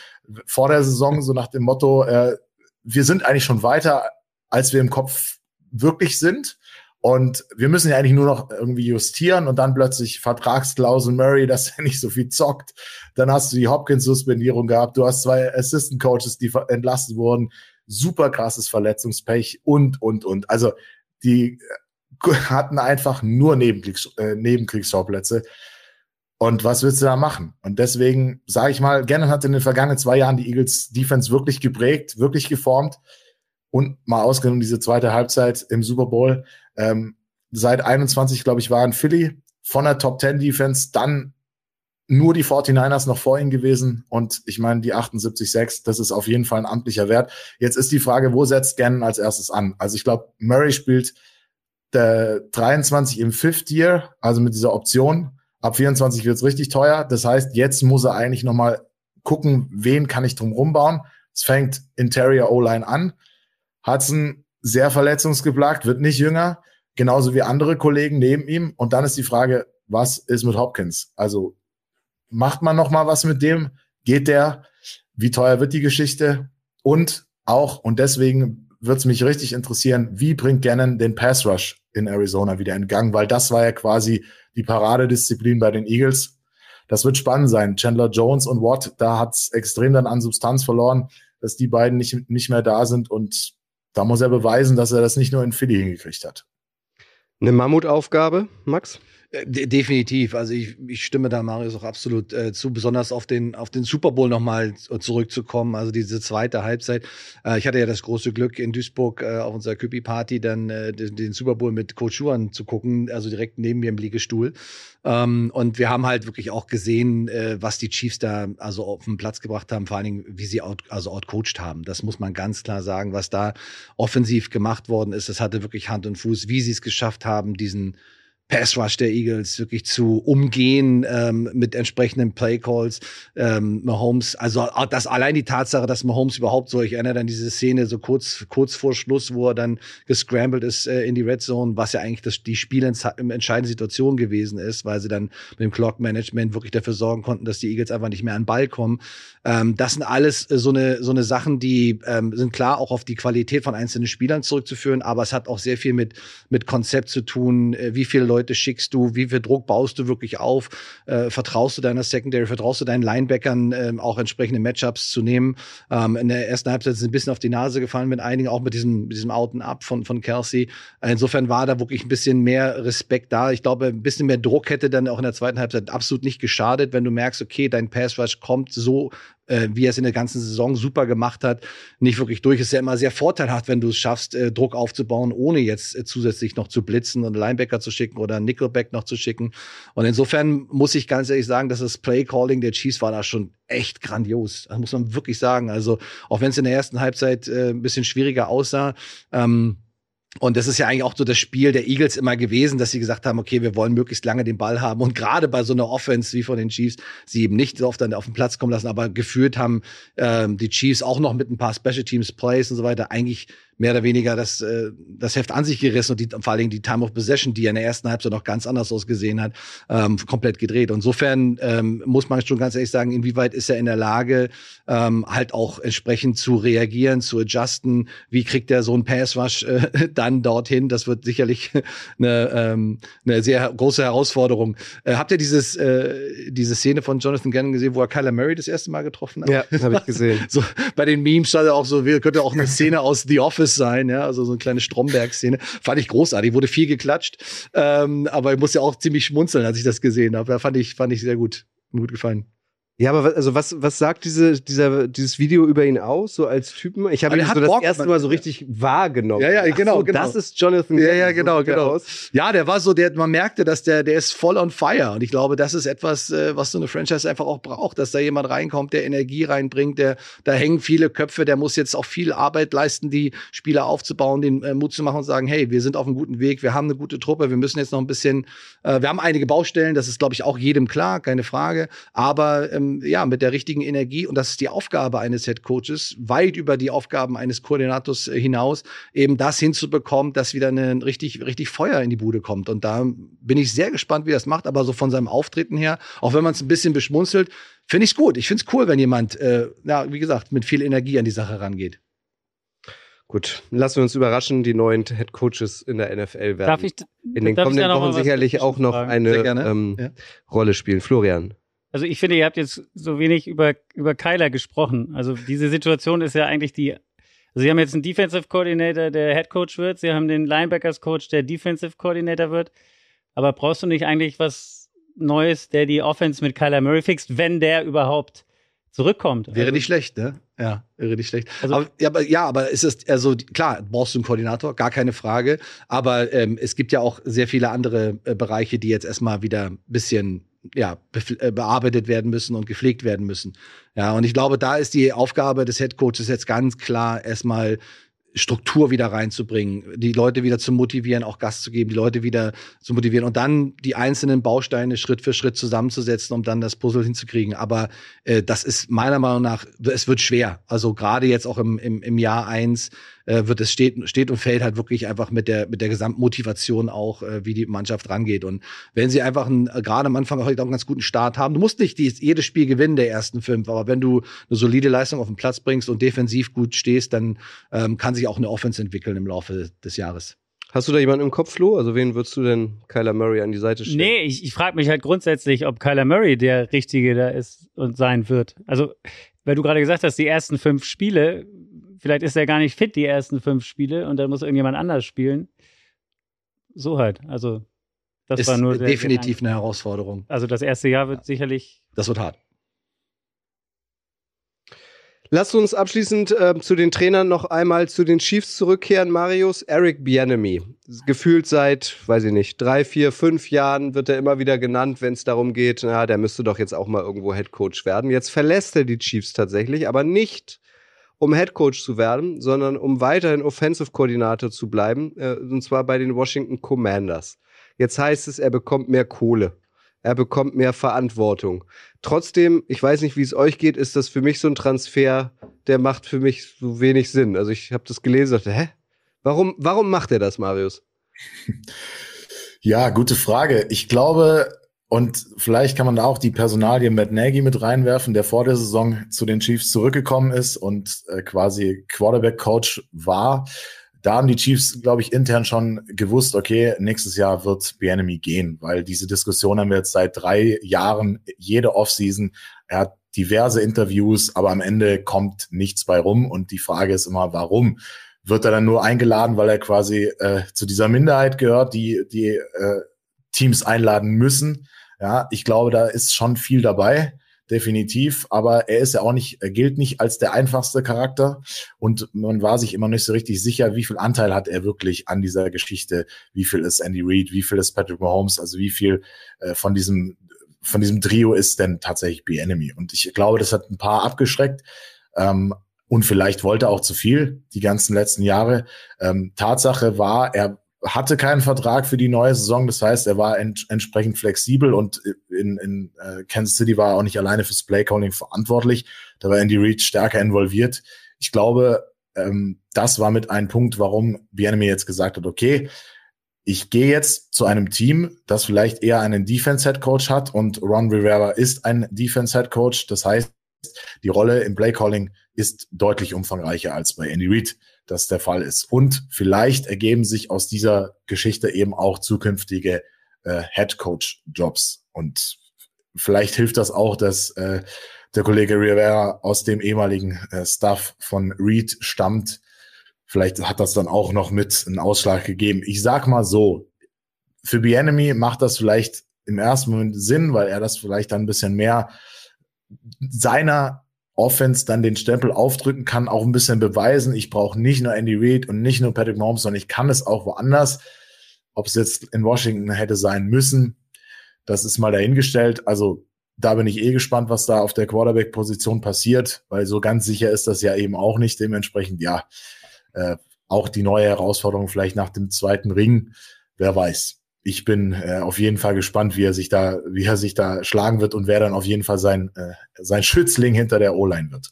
vor der Saison so nach dem Motto, äh, wir sind eigentlich schon weiter, als wir im Kopf wirklich sind. Und wir müssen ja eigentlich nur noch irgendwie justieren und dann plötzlich Vertragsklausel Murray, [LAUGHS] dass er nicht so viel zockt. Dann hast du die Hopkins-Suspendierung gehabt. Du hast zwei Assistant Coaches, die entlassen wurden. Super krasses Verletzungspech und, und, und. Also die [LAUGHS] hatten einfach nur Nebenkriegs äh, Nebenkriegsschauplätze. Und was willst du da machen? Und deswegen sage ich mal, Gannon hat in den vergangenen zwei Jahren die Eagles Defense wirklich geprägt, wirklich geformt und mal ausgenommen diese zweite Halbzeit im Super Bowl. Ähm, seit 21, glaube ich, waren Philly von der Top 10 Defense dann nur die 49ers noch vor ihnen gewesen und ich meine die 78-6, das ist auf jeden Fall ein amtlicher Wert. Jetzt ist die Frage, wo setzt Gannon als erstes an? Also ich glaube, Murray spielt der 23 im Fifth Year, also mit dieser Option. Ab 24 wird's richtig teuer. Das heißt, jetzt muss er eigentlich noch mal gucken, wen kann ich drum rumbauen. Es fängt Interior O-Line an. Hudson sehr verletzungsgeplagt, wird nicht jünger, genauso wie andere Kollegen neben ihm. Und dann ist die Frage, was ist mit Hopkins? Also macht man noch mal was mit dem? Geht der? Wie teuer wird die Geschichte? Und auch, und deswegen wird es mich richtig interessieren, wie bringt Gannon den Pass Rush in Arizona wieder in Gang? Weil das war ja quasi die Paradedisziplin bei den Eagles. Das wird spannend sein. Chandler Jones und Watt, da hat's extrem dann an Substanz verloren, dass die beiden nicht, nicht mehr da sind. Und da muss er beweisen, dass er das nicht nur in Philly hingekriegt hat.
Eine Mammutaufgabe, Max?
Äh, De definitiv. Also ich, ich stimme da Marius auch absolut äh, zu, besonders auf den, auf den Super Bowl nochmal zurückzukommen. Also diese zweite Halbzeit. Äh, ich hatte ja das große Glück, in Duisburg äh, auf unserer Küppi-Party dann äh, den, den Super Bowl mit Coach Schuhan zu gucken, also direkt neben mir im Liegestuhl. Ähm, und wir haben halt wirklich auch gesehen, äh, was die Chiefs da also auf den Platz gebracht haben, vor allen Dingen, wie sie out, also outcoached haben. Das muss man ganz klar sagen, was da offensiv gemacht worden ist. Das hatte wirklich Hand und Fuß, wie sie es geschafft haben, diesen Pass Rush der Eagles wirklich zu umgehen ähm, mit entsprechenden Play Calls. Ähm, Mahomes, also das allein die Tatsache, dass Mahomes überhaupt so, ich erinnere an diese Szene so kurz kurz vor Schluss, wo er dann gescrambled ist äh, in die Red Zone, was ja eigentlich das, die spielentscheidende Situation gewesen ist, weil sie dann mit dem Clock Management wirklich dafür sorgen konnten, dass die Eagles einfach nicht mehr an den Ball kommen. Ähm, das sind alles äh, so eine so eine Sachen, die ähm, sind klar auch auf die Qualität von einzelnen Spielern zurückzuführen, aber es hat auch sehr viel mit mit Konzept zu tun, äh, wie viele Leute schickst du, wie viel Druck baust du wirklich auf, äh, vertraust du deiner Secondary, vertraust du deinen Linebackern äh, auch entsprechende Matchups zu nehmen. Ähm, in der ersten Halbzeit sind ein bisschen auf die Nase gefallen mit einigen, auch mit diesem, mit diesem Out and Up von, von Kelsey. Insofern war da wirklich ein bisschen mehr Respekt da. Ich glaube, ein bisschen mehr Druck hätte dann auch in der zweiten Halbzeit absolut nicht geschadet, wenn du merkst, okay, dein Pass Rush kommt so äh, wie er es in der ganzen Saison super gemacht hat, nicht wirklich durch. Es ist ja immer sehr vorteilhaft, wenn du es schaffst, äh, Druck aufzubauen, ohne jetzt äh, zusätzlich noch zu blitzen und Linebacker zu schicken oder Nickelback noch zu schicken. Und insofern muss ich ganz ehrlich sagen, dass das Play-Calling der Chiefs war da schon echt grandios. Das muss man wirklich sagen. Also, auch wenn es in der ersten Halbzeit äh, ein bisschen schwieriger aussah, ähm, und das ist ja eigentlich auch so das Spiel der Eagles immer gewesen, dass sie gesagt haben, okay, wir wollen möglichst lange den Ball haben. Und gerade bei so einer Offense wie von den Chiefs, sie eben nicht so oft dann auf den Platz kommen lassen, aber geführt haben ähm, die Chiefs auch noch mit ein paar Special Teams Plays und so weiter eigentlich mehr oder weniger das, äh, das Heft an sich gerissen und die, vor allen Dingen die Time of Possession, die ja in der ersten Halbzeit noch ganz anders ausgesehen hat, ähm, komplett gedreht. Und insofern ähm, muss man schon ganz ehrlich sagen, inwieweit ist er in der Lage, ähm, halt auch entsprechend zu reagieren, zu adjusten. Wie kriegt er so einen Passwash äh, [LAUGHS] dann dorthin? Das wird sicherlich [LAUGHS] eine, ähm, eine sehr große Herausforderung. Äh, habt ihr dieses, äh, diese Szene von Jonathan Gannon gesehen, wo er Kyler Murray das erste Mal getroffen hat?
Ja, habe ich gesehen. [LAUGHS]
so, bei den Memes stand er auch so, könnte auch eine Szene aus The Office Office sein, ja, also so eine kleine Stromberg-Szene. Fand ich großartig, wurde viel geklatscht. Ähm, aber ich muss ja auch ziemlich schmunzeln, als ich das gesehen habe. Da fand ich, fand ich sehr gut. Mir gut gefallen.
Ja, aber also was, was sagt diese, dieser, dieses Video über ihn aus, so als Typen? Ich habe ihn so das Bock, erste Mal so richtig wahrgenommen.
Ja, ja, genau,
so,
genau.
Das ist Jonathan.
Ja, ja, genau, so genau. Ja, der war so, der, man merkte, dass der, der ist voll on fire. Und ich glaube, das ist etwas, äh, was so eine Franchise einfach auch braucht, dass da jemand reinkommt, der Energie reinbringt, der, da hängen viele Köpfe, der muss jetzt auch viel Arbeit leisten, die Spieler aufzubauen, den äh, Mut zu machen und sagen, hey, wir sind auf einem guten Weg, wir haben eine gute Truppe, wir müssen jetzt noch ein bisschen, äh, wir haben einige Baustellen, das ist, glaube ich, auch jedem klar, keine Frage. Aber ähm, ja, mit der richtigen Energie und das ist die Aufgabe eines Head Coaches, weit über die Aufgaben eines Koordinators äh, hinaus, eben das hinzubekommen, dass wieder ein richtig, richtig Feuer in die Bude kommt. Und da bin ich sehr gespannt, wie das macht, aber so von seinem Auftreten her, auch wenn man es ein bisschen beschmunzelt, finde ich es gut. Ich finde es cool, wenn jemand, äh, ja, wie gesagt, mit viel Energie an die Sache rangeht.
Gut, lassen wir uns überraschen, die neuen Head Coaches in der NFL werden
darf ich,
in den kommenden Wochen sicherlich auch noch eine ähm, ja. Rolle spielen. Florian.
Also ich finde, ihr habt jetzt so wenig über, über Kyler gesprochen. Also diese Situation ist ja eigentlich die. Also sie haben jetzt einen Defensive Coordinator, der Head Coach wird. Sie haben den Linebackers Coach, der Defensive Coordinator wird. Aber brauchst du nicht eigentlich was Neues, der die Offense mit Kyler Murray fixt, wenn der überhaupt zurückkommt?
Wäre also, nicht schlecht, ne? Ja, wäre nicht schlecht. Also, aber, ja, aber, ja, aber es ist also klar, brauchst du einen Koordinator, gar keine Frage. Aber ähm, es gibt ja auch sehr viele andere äh, Bereiche, die jetzt erstmal wieder ein bisschen ja, be äh, bearbeitet werden müssen und gepflegt werden müssen. Ja, und ich glaube, da ist die Aufgabe des Headcoaches jetzt ganz klar erstmal Struktur wieder reinzubringen, die Leute wieder zu motivieren, auch Gas zu geben, die Leute wieder zu motivieren und dann die einzelnen Bausteine Schritt für Schritt zusammenzusetzen, um dann das Puzzle hinzukriegen. Aber äh, das ist meiner Meinung nach, es wird schwer. Also gerade jetzt auch im, im, im Jahr eins äh, wird es steht, steht und fällt halt wirklich einfach mit der, mit der Gesamtmotivation auch, äh, wie die Mannschaft rangeht. Und wenn sie einfach einen, äh, gerade am Anfang auch einen ganz guten Start haben, du musst nicht die, jedes Spiel gewinnen der ersten fünf, aber wenn du eine solide Leistung auf den Platz bringst und defensiv gut stehst, dann ähm, kann sich auch eine Offense entwickeln im Laufe des Jahres.
Hast du da jemanden im Kopf, Flo? Also wen würdest du denn Kyler Murray an die Seite stellen?
Nee, ich, ich frage mich halt grundsätzlich, ob Kyler Murray der Richtige da ist und sein wird. Also, weil du gerade gesagt hast, die ersten fünf Spiele, Vielleicht ist er gar nicht fit, die ersten fünf Spiele, und dann muss irgendjemand anders spielen. So halt. Also, das
ist
war nur. Der,
definitiv eine Herausforderung.
Also, das erste Jahr wird sicherlich.
Das wird hart.
Lass uns abschließend äh, zu den Trainern noch einmal zu den Chiefs zurückkehren. Marius, Eric Bienemy. Gefühlt seit, weiß ich nicht, drei, vier, fünf Jahren wird er immer wieder genannt, wenn es darum geht, na, der müsste doch jetzt auch mal irgendwo Head Coach werden. Jetzt verlässt er die Chiefs tatsächlich, aber nicht um Head Coach zu werden, sondern um weiterhin Offensive Koordinator zu bleiben, äh, und zwar bei den Washington Commanders. Jetzt heißt es, er bekommt mehr Kohle. Er bekommt mehr Verantwortung. Trotzdem, ich weiß nicht, wie es euch geht, ist das für mich so ein Transfer, der macht für mich so wenig Sinn. Also ich habe das gelesen und dachte, hä? Warum, warum macht er das, Marius? [LAUGHS]
Ja, gute Frage. Ich glaube, und vielleicht kann man da auch die Personalie Matt Nagy mit reinwerfen, der vor der Saison zu den Chiefs zurückgekommen ist und äh, quasi Quarterback-Coach war. Da haben die Chiefs, glaube ich, intern schon gewusst, okay, nächstes Jahr wird Bienemy gehen, weil diese Diskussion haben wir jetzt seit drei Jahren, jede Offseason. Er hat diverse Interviews, aber am Ende kommt nichts bei rum. Und die Frage ist immer, warum? Wird er dann nur eingeladen, weil er quasi äh, zu dieser Minderheit gehört, die die äh, Teams einladen müssen? Ja, ich glaube, da ist schon viel dabei, definitiv. Aber er ist ja auch nicht, er gilt nicht als der einfachste Charakter. Und man war sich immer nicht so richtig sicher, wie viel Anteil hat er wirklich an dieser Geschichte? Wie viel ist Andy Reid? Wie viel ist Patrick Mahomes? Also wie viel äh, von diesem, von diesem Trio ist denn tatsächlich B-Enemy? Und ich glaube, das hat ein paar abgeschreckt. Ähm, und vielleicht wollte er auch zu viel die ganzen letzten Jahre. Ähm, Tatsache war, er hatte keinen Vertrag für die neue Saison. Das heißt, er war ent entsprechend flexibel und in, in uh, Kansas City war er auch nicht alleine fürs Playcalling verantwortlich. Da war Andy Reid stärker involviert. Ich glaube, ähm, das war mit ein Punkt, warum Bienemy jetzt gesagt hat, okay, ich gehe jetzt zu einem Team, das vielleicht eher einen Defense-Head Coach hat und Ron Rivera ist ein Defense-Head Coach. Das heißt, die Rolle im Playcalling ist deutlich umfangreicher als bei Andy Reid das der Fall ist. Und vielleicht ergeben sich aus dieser Geschichte eben auch zukünftige äh, Head Coach Jobs. Und vielleicht hilft das auch, dass äh, der Kollege Rivera aus dem ehemaligen äh, Staff von Reed stammt. Vielleicht hat das dann auch noch mit einen Ausschlag gegeben. Ich sag mal so, für Bienemy macht das vielleicht im ersten Moment Sinn, weil er das vielleicht dann ein bisschen mehr seiner Offense dann den Stempel aufdrücken kann, auch ein bisschen beweisen. Ich brauche nicht nur Andy Reid und nicht nur Patrick Mahomes, sondern ich kann es auch woanders. Ob es jetzt in Washington hätte sein müssen, das ist mal dahingestellt. Also da bin ich eh gespannt, was da auf der Quarterback-Position passiert, weil so ganz sicher ist das ja eben auch nicht. Dementsprechend, ja, äh, auch die neue Herausforderung vielleicht nach dem zweiten Ring, wer weiß ich bin äh, auf jeden Fall gespannt, wie er sich da, wie er sich da schlagen wird und wer dann auf jeden Fall sein, äh, sein Schützling hinter der O-Line wird.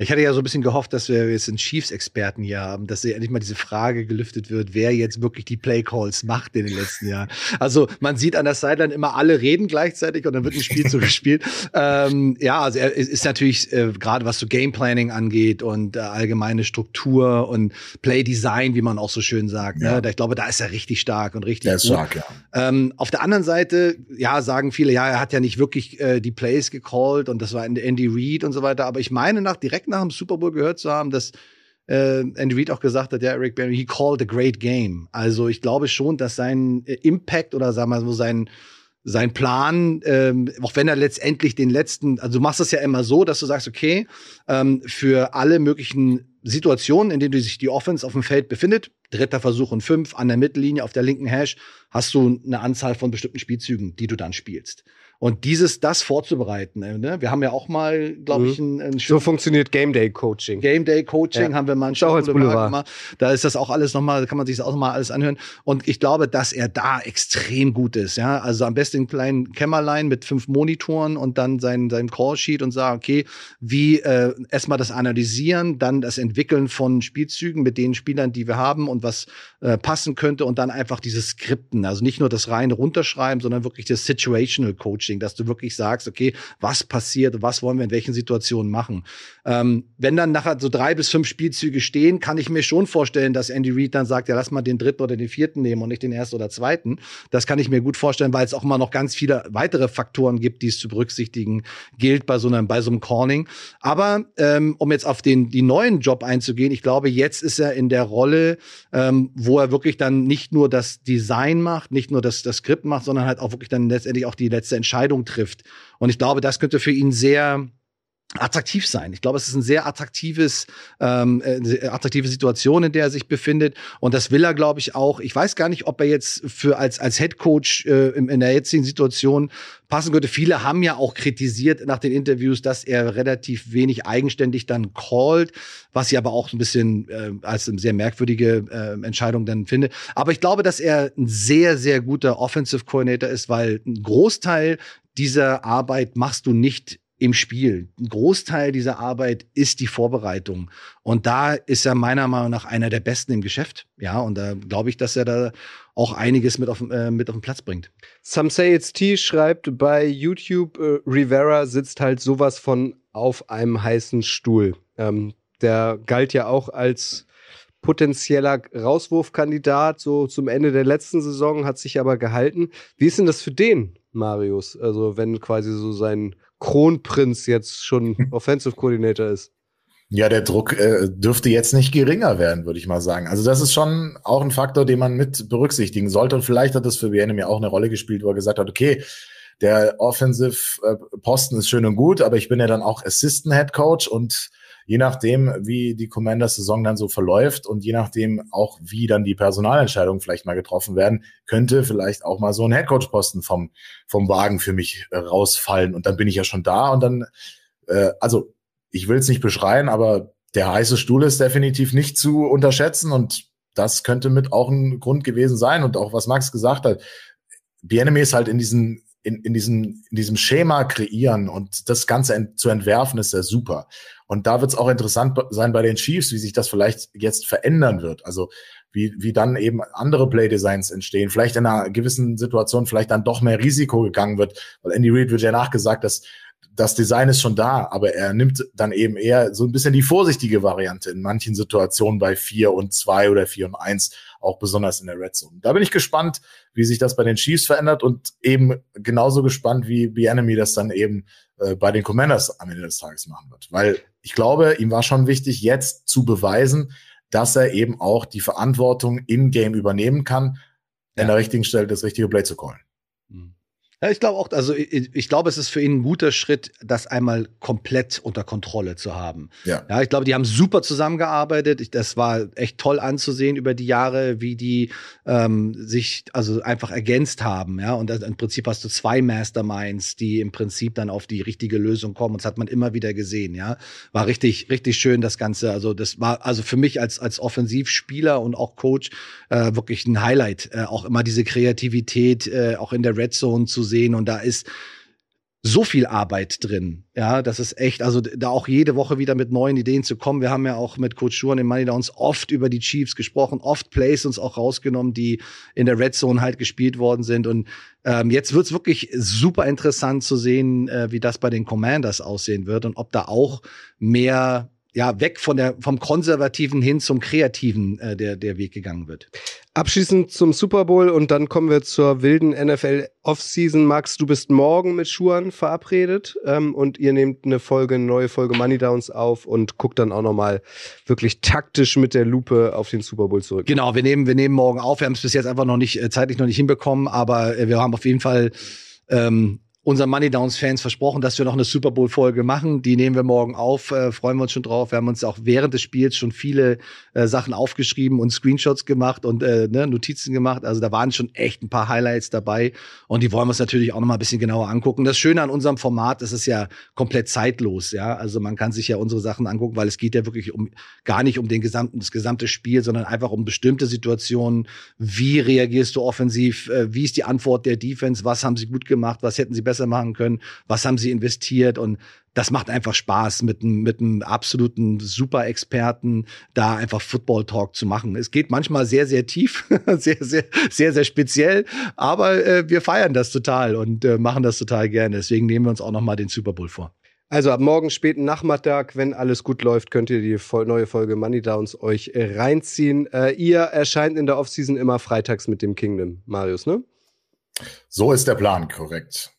Ich hatte ja so ein bisschen gehofft, dass wir jetzt einen Chiefs-Experten hier haben, dass endlich mal diese Frage gelüftet wird, wer jetzt wirklich die Play-Calls macht in den letzten Jahren. Also man sieht an der Sideline immer alle reden gleichzeitig und dann wird ein Spiel [LAUGHS] so gespielt. Ähm, ja, also er ist natürlich äh, gerade was so Game-Planning angeht und äh, allgemeine Struktur und Play-Design, wie man auch so schön sagt. Ne? Ja. Ne? Ich glaube, da ist er richtig stark und richtig
Der ist stark, ja.
Ähm, auf der anderen Seite, ja, sagen viele, ja, er hat ja nicht wirklich äh, die Plays gecallt und das war Andy Reid und so weiter. Aber ich meine nach direkt nach dem Super Bowl gehört zu haben, dass äh, Andy Reid auch gesagt hat, ja, Eric Berry, he called a great game. Also ich glaube schon, dass sein äh, Impact oder sagen wir so sein sein Plan, ähm, auch wenn er letztendlich den letzten, also du machst das ja immer so, dass du sagst, okay, ähm, für alle möglichen Situationen, in denen sich die Offense auf dem Feld befindet, dritter Versuch und fünf, an der Mittellinie, auf der linken Hash, hast du eine Anzahl von bestimmten Spielzügen, die du dann spielst. Und dieses, das vorzubereiten, äh, ne? wir haben ja auch mal, glaube ich,
mhm. ein, ein So funktioniert Game Day Coaching.
Game Day Coaching ja. haben wir mal
einen gemacht.
Da ist das auch alles nochmal, kann man sich das auch nochmal alles anhören. Und ich glaube, dass er da extrem gut ist. Ja, also am besten einen kleinen Kämmerlein mit fünf Monitoren und dann sein, sein Callsheet und sagen, okay, wie äh, erstmal das Analysieren, dann das Entwickeln von Spielzügen mit den Spielern, die wir haben und was äh, passen könnte und dann einfach dieses Skripten. Also nicht nur das reine runterschreiben, sondern wirklich das Situational Coaching. Coaching, dass du wirklich sagst, okay, was passiert, was wollen wir in welchen Situationen machen. Ähm, wenn dann nachher so drei bis fünf Spielzüge stehen, kann ich mir schon vorstellen, dass Andy Reid dann sagt, ja, lass mal den dritten oder den vierten nehmen und nicht den ersten oder zweiten. Das kann ich mir gut vorstellen, weil es auch immer noch ganz viele weitere Faktoren gibt, die es zu berücksichtigen gilt bei so einem, bei so einem Calling. Aber ähm, um jetzt auf den die neuen Job einzugehen, ich glaube, jetzt ist er in der Rolle, ähm, wo er wirklich dann nicht nur das Design macht, nicht nur das, das Skript macht, sondern halt auch wirklich dann letztendlich auch die letzte Entscheidung Entscheidung trifft. Und ich glaube, das könnte für ihn sehr attraktiv sein. Ich glaube, es ist ein sehr attraktives, ähm, äh, attraktive Situation, in der er sich befindet. Und das will er, glaube ich, auch. Ich weiß gar nicht, ob er jetzt für als als Head Coach äh, in, in der jetzigen Situation passen könnte. Viele haben ja auch kritisiert nach den Interviews, dass er relativ wenig eigenständig dann callt, was ich aber auch ein bisschen äh, als eine sehr merkwürdige äh, Entscheidung dann finde. Aber ich glaube, dass er ein sehr, sehr guter Offensive Coordinator ist, weil ein Großteil dieser Arbeit machst du nicht im Spiel. Ein Großteil dieser Arbeit ist die Vorbereitung. Und da ist er meiner Meinung nach einer der besten im Geschäft. Ja, und da glaube ich, dass er da auch einiges mit auf, äh, mit auf den Platz bringt.
Some Say It's T schreibt bei YouTube, äh, Rivera sitzt halt sowas von auf einem heißen Stuhl. Ähm, der galt ja auch als potenzieller Rauswurfkandidat so zum Ende der letzten Saison, hat sich aber gehalten. Wie ist denn das für den, Marius? Also wenn quasi so sein Kronprinz jetzt schon [LAUGHS] Offensive Coordinator ist.
Ja, der Druck äh, dürfte jetzt nicht geringer werden, würde ich mal sagen. Also das ist schon auch ein Faktor, den man mit berücksichtigen sollte. Und vielleicht hat das für BNM ja auch eine Rolle gespielt, wo er gesagt hat, okay, der Offensive äh, Posten ist schön und gut, aber ich bin ja dann auch Assistant Head Coach und je nachdem, wie die Commanders-Saison dann so verläuft und je nachdem auch, wie dann die Personalentscheidungen vielleicht mal getroffen werden, könnte vielleicht auch mal so ein Headcoach-Posten vom, vom Wagen für mich rausfallen. Und dann bin ich ja schon da und dann, äh, also ich will es nicht beschreien, aber der heiße Stuhl ist definitiv nicht zu unterschätzen und das könnte mit auch ein Grund gewesen sein und auch was Max gesagt hat. BNME ist halt in diesen in, in, diesem, in diesem Schema kreieren und das Ganze ent, zu entwerfen, ist ja super. Und da wird es auch interessant sein bei den Chiefs, wie sich das vielleicht jetzt verändern wird. Also wie, wie dann eben andere Playdesigns entstehen. Vielleicht in einer gewissen Situation vielleicht dann doch mehr Risiko gegangen wird. Weil Andy Reid wird ja nachgesagt, dass das Design ist schon da, aber er nimmt dann eben eher so ein bisschen die vorsichtige Variante in manchen Situationen bei vier und zwei oder vier und eins, auch besonders in der Red Zone. Da bin ich gespannt, wie sich das bei den Chiefs verändert und eben genauso gespannt, wie Enemy das dann eben äh, bei den Commanders am Ende des Tages machen wird. Weil ich glaube, ihm war schon wichtig, jetzt zu beweisen, dass er eben auch die Verantwortung im Game übernehmen kann, ja. an der richtigen Stelle das richtige Play zu callen.
Ja, ich glaube auch, also ich, ich, glaube, es ist für ihn ein guter Schritt, das einmal komplett unter Kontrolle zu haben. Ja, ja ich glaube, die haben super zusammengearbeitet. Ich, das war echt toll anzusehen über die Jahre, wie die ähm, sich also einfach ergänzt haben. Ja, und im Prinzip hast du zwei Masterminds, die im Prinzip dann auf die richtige Lösung kommen. Und das hat man immer wieder gesehen. Ja, war richtig, richtig schön das Ganze. Also das war also für mich als als Offensivspieler und auch Coach äh, wirklich ein Highlight. Äh, auch immer diese Kreativität, äh, auch in der Red Zone zu sehen und da ist so viel Arbeit drin. Ja, das ist echt, also da auch jede Woche wieder mit neuen Ideen zu kommen. Wir haben ja auch mit Coach Schuhan in Money Downs oft über die Chiefs gesprochen, oft Plays uns auch rausgenommen, die in der Red Zone halt gespielt worden sind. Und ähm, jetzt wird's wirklich super interessant zu sehen, äh, wie das bei den Commanders aussehen wird und ob da auch mehr ja, weg von der, vom Konservativen hin zum Kreativen äh, der, der Weg gegangen wird.
Abschließend zum Super Bowl und dann kommen wir zur wilden NFL Offseason. Max, du bist morgen mit Schuhan verabredet ähm, und ihr nehmt eine Folge, eine neue Folge Money Downs auf und guckt dann auch nochmal wirklich taktisch mit der Lupe auf den Super Bowl zurück.
Genau, wir nehmen, wir nehmen morgen auf. Wir haben es bis jetzt einfach noch nicht, äh, zeitlich noch nicht hinbekommen, aber äh, wir haben auf jeden Fall ähm, unseren Money Downs Fans versprochen, dass wir noch eine Super Bowl Folge machen. Die nehmen wir morgen auf, äh, freuen wir uns schon drauf. Wir haben uns auch während des Spiels schon viele äh, Sachen aufgeschrieben und Screenshots gemacht und äh, ne, Notizen gemacht. Also da waren schon echt ein paar Highlights dabei und die wollen wir uns natürlich auch noch mal ein bisschen genauer angucken. Das Schöne an unserem Format, ist es ja komplett zeitlos, ja. Also man kann sich ja unsere Sachen angucken, weil es geht ja wirklich um gar nicht um den gesamten das gesamte Spiel, sondern einfach um bestimmte Situationen. Wie reagierst du offensiv? Äh, wie ist die Antwort der Defense? Was haben sie gut gemacht? Was hätten sie besser besser machen können, was haben sie investiert und das macht einfach Spaß, mit einem, mit einem absoluten Super-Experten da einfach Football-Talk zu machen. Es geht manchmal sehr, sehr tief, [LAUGHS] sehr, sehr, sehr, sehr speziell, aber äh, wir feiern das total und äh, machen das total gerne. Deswegen nehmen wir uns auch noch mal den Super Bowl vor.
Also ab morgen späten Nachmittag, wenn alles gut läuft, könnt ihr die neue Folge Money Downs euch reinziehen. Äh, ihr erscheint in der Offseason immer freitags mit dem Kingdom, Marius, ne?
So ist der Plan, korrekt.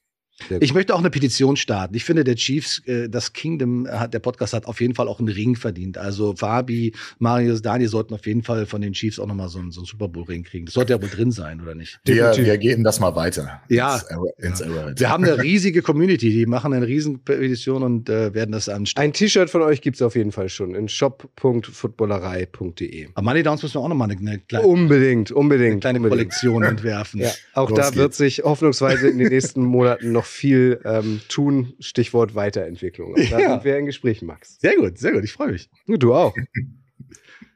Ich möchte auch eine Petition starten. Ich finde, der Chiefs, äh, das Kingdom hat, der Podcast hat auf jeden Fall auch einen Ring verdient. Also Fabi, Marius, Daniel sollten auf jeden Fall von den Chiefs auch nochmal so, einen- so einen Super Bowl Ring kriegen. Das sollte ja wohl drin sein, oder nicht?
Wir, wir geben das mal weiter.
Ja.
Ins, ins.
Wir haben eine riesige Community, die machen eine riesen Petition und äh, werden das an
Ein T-Shirt von euch gibt's auf jeden Fall schon in shop.footballerei.de.
Aber Money Downs müssen wir auch nochmal eine, eine kleine,
Unbedingt, unbedingt.
eine kleine
unbedingt.
Kollektion [LAUGHS] entwerfen.
Ja, auch
Los
da wird
geht's.
sich hoffnungsweise in den nächsten Monaten noch viel ähm, tun. Stichwort Weiterentwicklung. Und Da
Ja.
sind wir in Gesprächen, Max.
Sehr gut, sehr gut, ich freue mich.
Du auch. [LAUGHS]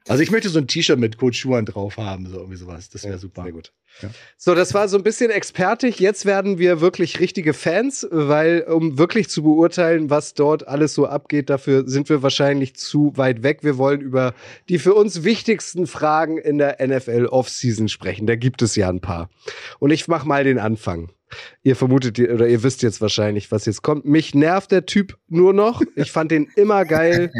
Also ich möchte so ein T-Shirt mit Coach Schuhan drauf haben, so irgendwie sowas. Das wäre
Ja,
super.
Sehr gut.
Ja.
So, das war so ein bisschen expertig. Jetzt werden wir wirklich richtige Fans, weil um wirklich zu beurteilen, was dort alles so abgeht, dafür sind wir wahrscheinlich zu weit weg. Wir wollen über die für uns wichtigsten Fragen in der NFL Offseason sprechen. Da gibt es ja ein paar. Und ich mach mal den Anfang. Ihr vermutet oder ihr wisst jetzt wahrscheinlich, was jetzt kommt. Mich nervt der Typ nur noch. Ich fand den immer geil.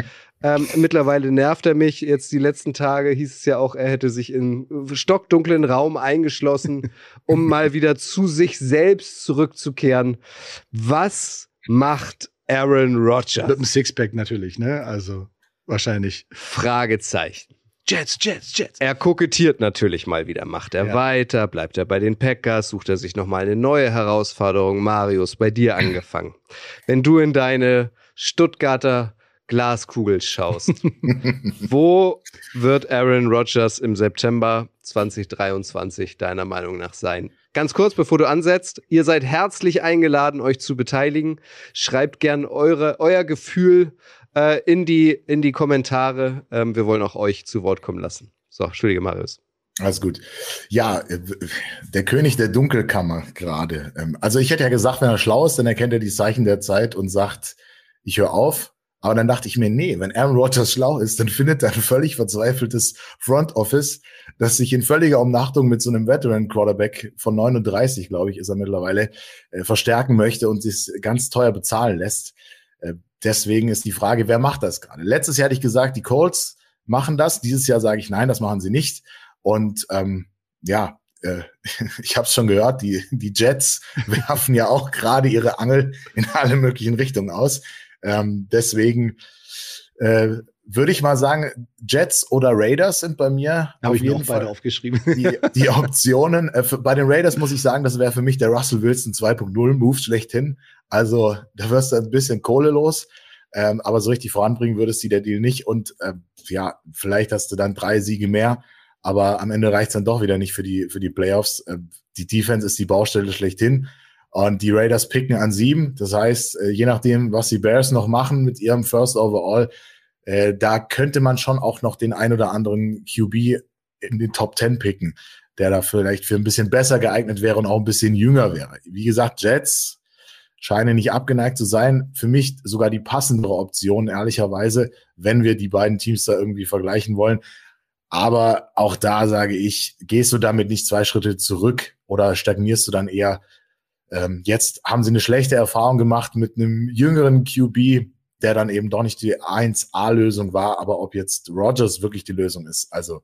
Ähm, mittlerweile nervt er mich. Jetzt die letzten Tage hieß es ja auch, er hätte sich in stockdunklen Raum eingeschlossen, um mal wieder zu sich selbst zurückzukehren. Was macht Aaron
Mit
Rodgers?
einem Sixpack natürlich, ne? Also wahrscheinlich.
Fragezeichen.
Jets, Jets, Jets.
Er kokettiert natürlich mal wieder. Macht er
Ja.
weiter? Bleibt er bei den Packers? Sucht er sich nochmal eine neue Herausforderung? Marius, bei dir [LAUGHS] angefangen. Wenn du in deine Stuttgarter Glaskugel schaust, [LAUGHS] wo wird Aaron Rodgers im September 2023 deiner Meinung nach sein? Ganz kurz, bevor du ansetzt, ihr seid herzlich eingeladen, euch zu beteiligen. Schreibt gern eure, euer Gefühl äh, in, die, in die Kommentare. Ähm, wir wollen auch euch zu Wort kommen lassen. So, Entschuldige, Marius.
Alles gut. Ja, äh, der König der Dunkelkammer gerade. Ähm, Also ich hätte ja gesagt, wenn er schlau ist, dann erkennt er die Zeichen der Zeit und sagt, ich höre auf. Aber dann dachte ich mir, nee, wenn Aaron Rodgers schlau ist, dann findet er ein völlig verzweifeltes Front Office, das sich in völliger Umnachtung mit so einem Veteran Quarterback von 39, glaube ich, ist er mittlerweile, äh, verstärken möchte und sich ganz teuer bezahlen lässt. Deswegen ist die Frage, wer macht das gerade? Letztes Jahr hatte ich gesagt, die Colts machen das. Dieses Jahr sage ich, nein, das machen sie nicht. Und ähm, ja, äh, [LAUGHS] ich habe es schon gehört, die, die Jets [LAUGHS] werfen ja auch gerade ihre Angel in alle möglichen Richtungen aus. Ähm, deswegen äh, würde ich mal sagen, Jets oder Raiders sind bei mir
Habe ich mir auch beide aufgeschrieben.
die, [LAUGHS] die Optionen. Äh, für, bei den Raiders muss ich sagen, das wäre für mich der Russell Wilson 2.0 Move schlechthin. Also da wirst du ein bisschen Kohle los. Ähm, aber so richtig voranbringen würdest du der Deal nicht. Und ähm, ja, vielleicht hast du dann drei Siege mehr. Aber am Ende reicht's dann doch wieder nicht für die, für die Playoffs. Ähm, die Defense ist die Baustelle schlechthin. Und die Raiders picken an sieben. Das heißt, äh, je nachdem, was die Bears noch machen mit ihrem First Overall, äh, da könnte man schon auch noch den ein oder anderen QB in den Top 10 picken, der da vielleicht für ein bisschen besser geeignet wäre und auch ein bisschen jünger wäre. Wie gesagt, Jets scheinen nicht abgeneigt zu sein. Für mich sogar die passendere Option, ehrlicherweise, wenn wir die beiden Teams da irgendwie vergleichen wollen. Aber auch da sage ich, gehst du damit nicht zwei Schritte zurück oder stagnierst du dann eher? Ähm, jetzt haben sie eine schlechte Erfahrung gemacht mit einem jüngeren QB, der dann eben doch nicht die 1A-Lösung war, aber ob jetzt Rogers wirklich die Lösung ist. Also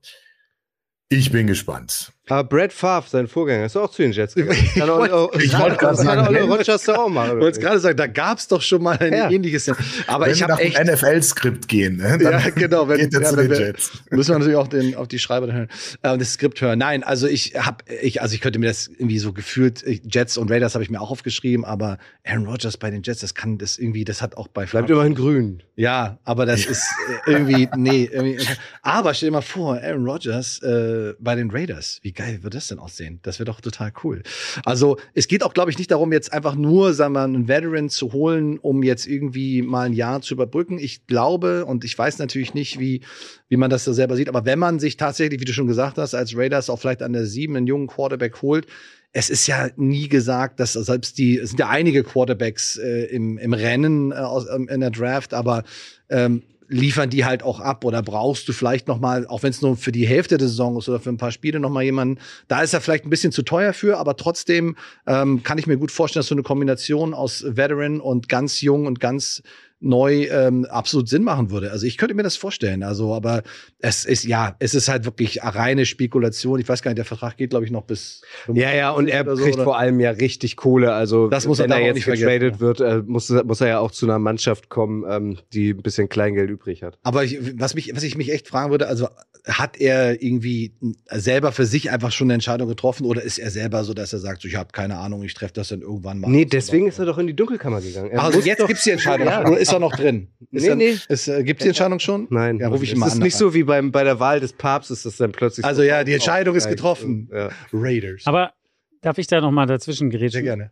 ich bin gespannt.
Aber Brad Favre, sein Vorgänger, ist auch zu den Jets gegangen. Kann
ich
kann,
wollte gerade
kann
sagen, wenn-
Rodgers doch auch machen.
Ich wollte es gerade sagen, da gab es doch schon mal ein
Ja.
ähnliches. Aber
wenn
ich
wir nach
habe echt.
dem NFL-Skript gehen, ne, dann
ja, genau. Wenn,
geht
ja,
zu den Jets.
Müssen wir natürlich auch den, auf die Schreiber hören, äh, das Skript hören. Nein, also ich habe, ich, also ich könnte mir das irgendwie so gefühlt, ich, Jets und Raiders habe ich mir auch aufgeschrieben, aber Aaron Rodgers bei den Jets, das kann das irgendwie, das hat auch bei
Bleibt immerhin grün.
Ja, aber das ist äh, irgendwie, nee, irgendwie. Aber stell dir mal vor, Aaron Rodgers äh, bei den Raiders. Wie geil wird das denn aussehen? Das wäre doch total cool. Also es geht auch, glaube ich, nicht darum, jetzt einfach nur, sagen wir, einen Veteran zu holen, um jetzt irgendwie mal ein Jahr zu überbrücken. Ich glaube, und ich weiß natürlich nicht, wie, wie man das so selber sieht, aber wenn man sich tatsächlich, wie du schon gesagt hast, als Raiders auch vielleicht an der sieben einen jungen Quarterback holt, es ist ja nie gesagt, dass selbst die, es sind ja einige Quarterbacks äh, im, im Rennen äh, aus, ähm, in der Draft, aber ähm, liefern die halt auch ab oder brauchst du vielleicht noch mal, auch wenn es nur für die Hälfte der Saison ist oder für ein paar Spiele noch mal jemanden, da ist er vielleicht ein bisschen zu teuer für, aber trotzdem ähm, kann ich mir gut vorstellen, dass so eine Kombination aus Veteran und ganz jung und ganz neu ähm, absolut Sinn machen würde. Also ich könnte mir das vorstellen. Also, aber es ist ja, es ist halt wirklich reine Spekulation. Ich weiß gar nicht, der Vertrag geht, glaube ich, noch bis.
Ja, ja, und er so, kriegt oder? vor allem ja richtig Kohle. Also
das muss wenn er,
er jetzt getradet wird, äh, muss, muss er ja auch zu einer Mannschaft kommen, ähm, die ein bisschen Kleingeld übrig hat.
Aber ich, was mich, was ich mich echt fragen würde, also hat er irgendwie selber für sich einfach schon eine Entscheidung getroffen oder ist er selber so, dass er sagt, so, ich habe keine Ahnung, ich treffe das dann irgendwann mal?
Nee, deswegen ist er doch in die Dunkelkammer gegangen.
Er also jetzt gibt's die Entscheidung. Ja. Ist er noch drin? [LAUGHS] Ist
nee,
er,
nee.
Ist, äh, gibt's die Entscheidung schon?
Nein.
Ja, ruf ich mal
an. Es ist nicht so wie beim, bei der Wahl des Papstes, dass dann plötzlich.
Also ja, die Entscheidung ist getroffen.
Ja.
Raiders.
Aber darf ich da noch mal dazwischen gerätschen?
Sehr gerne.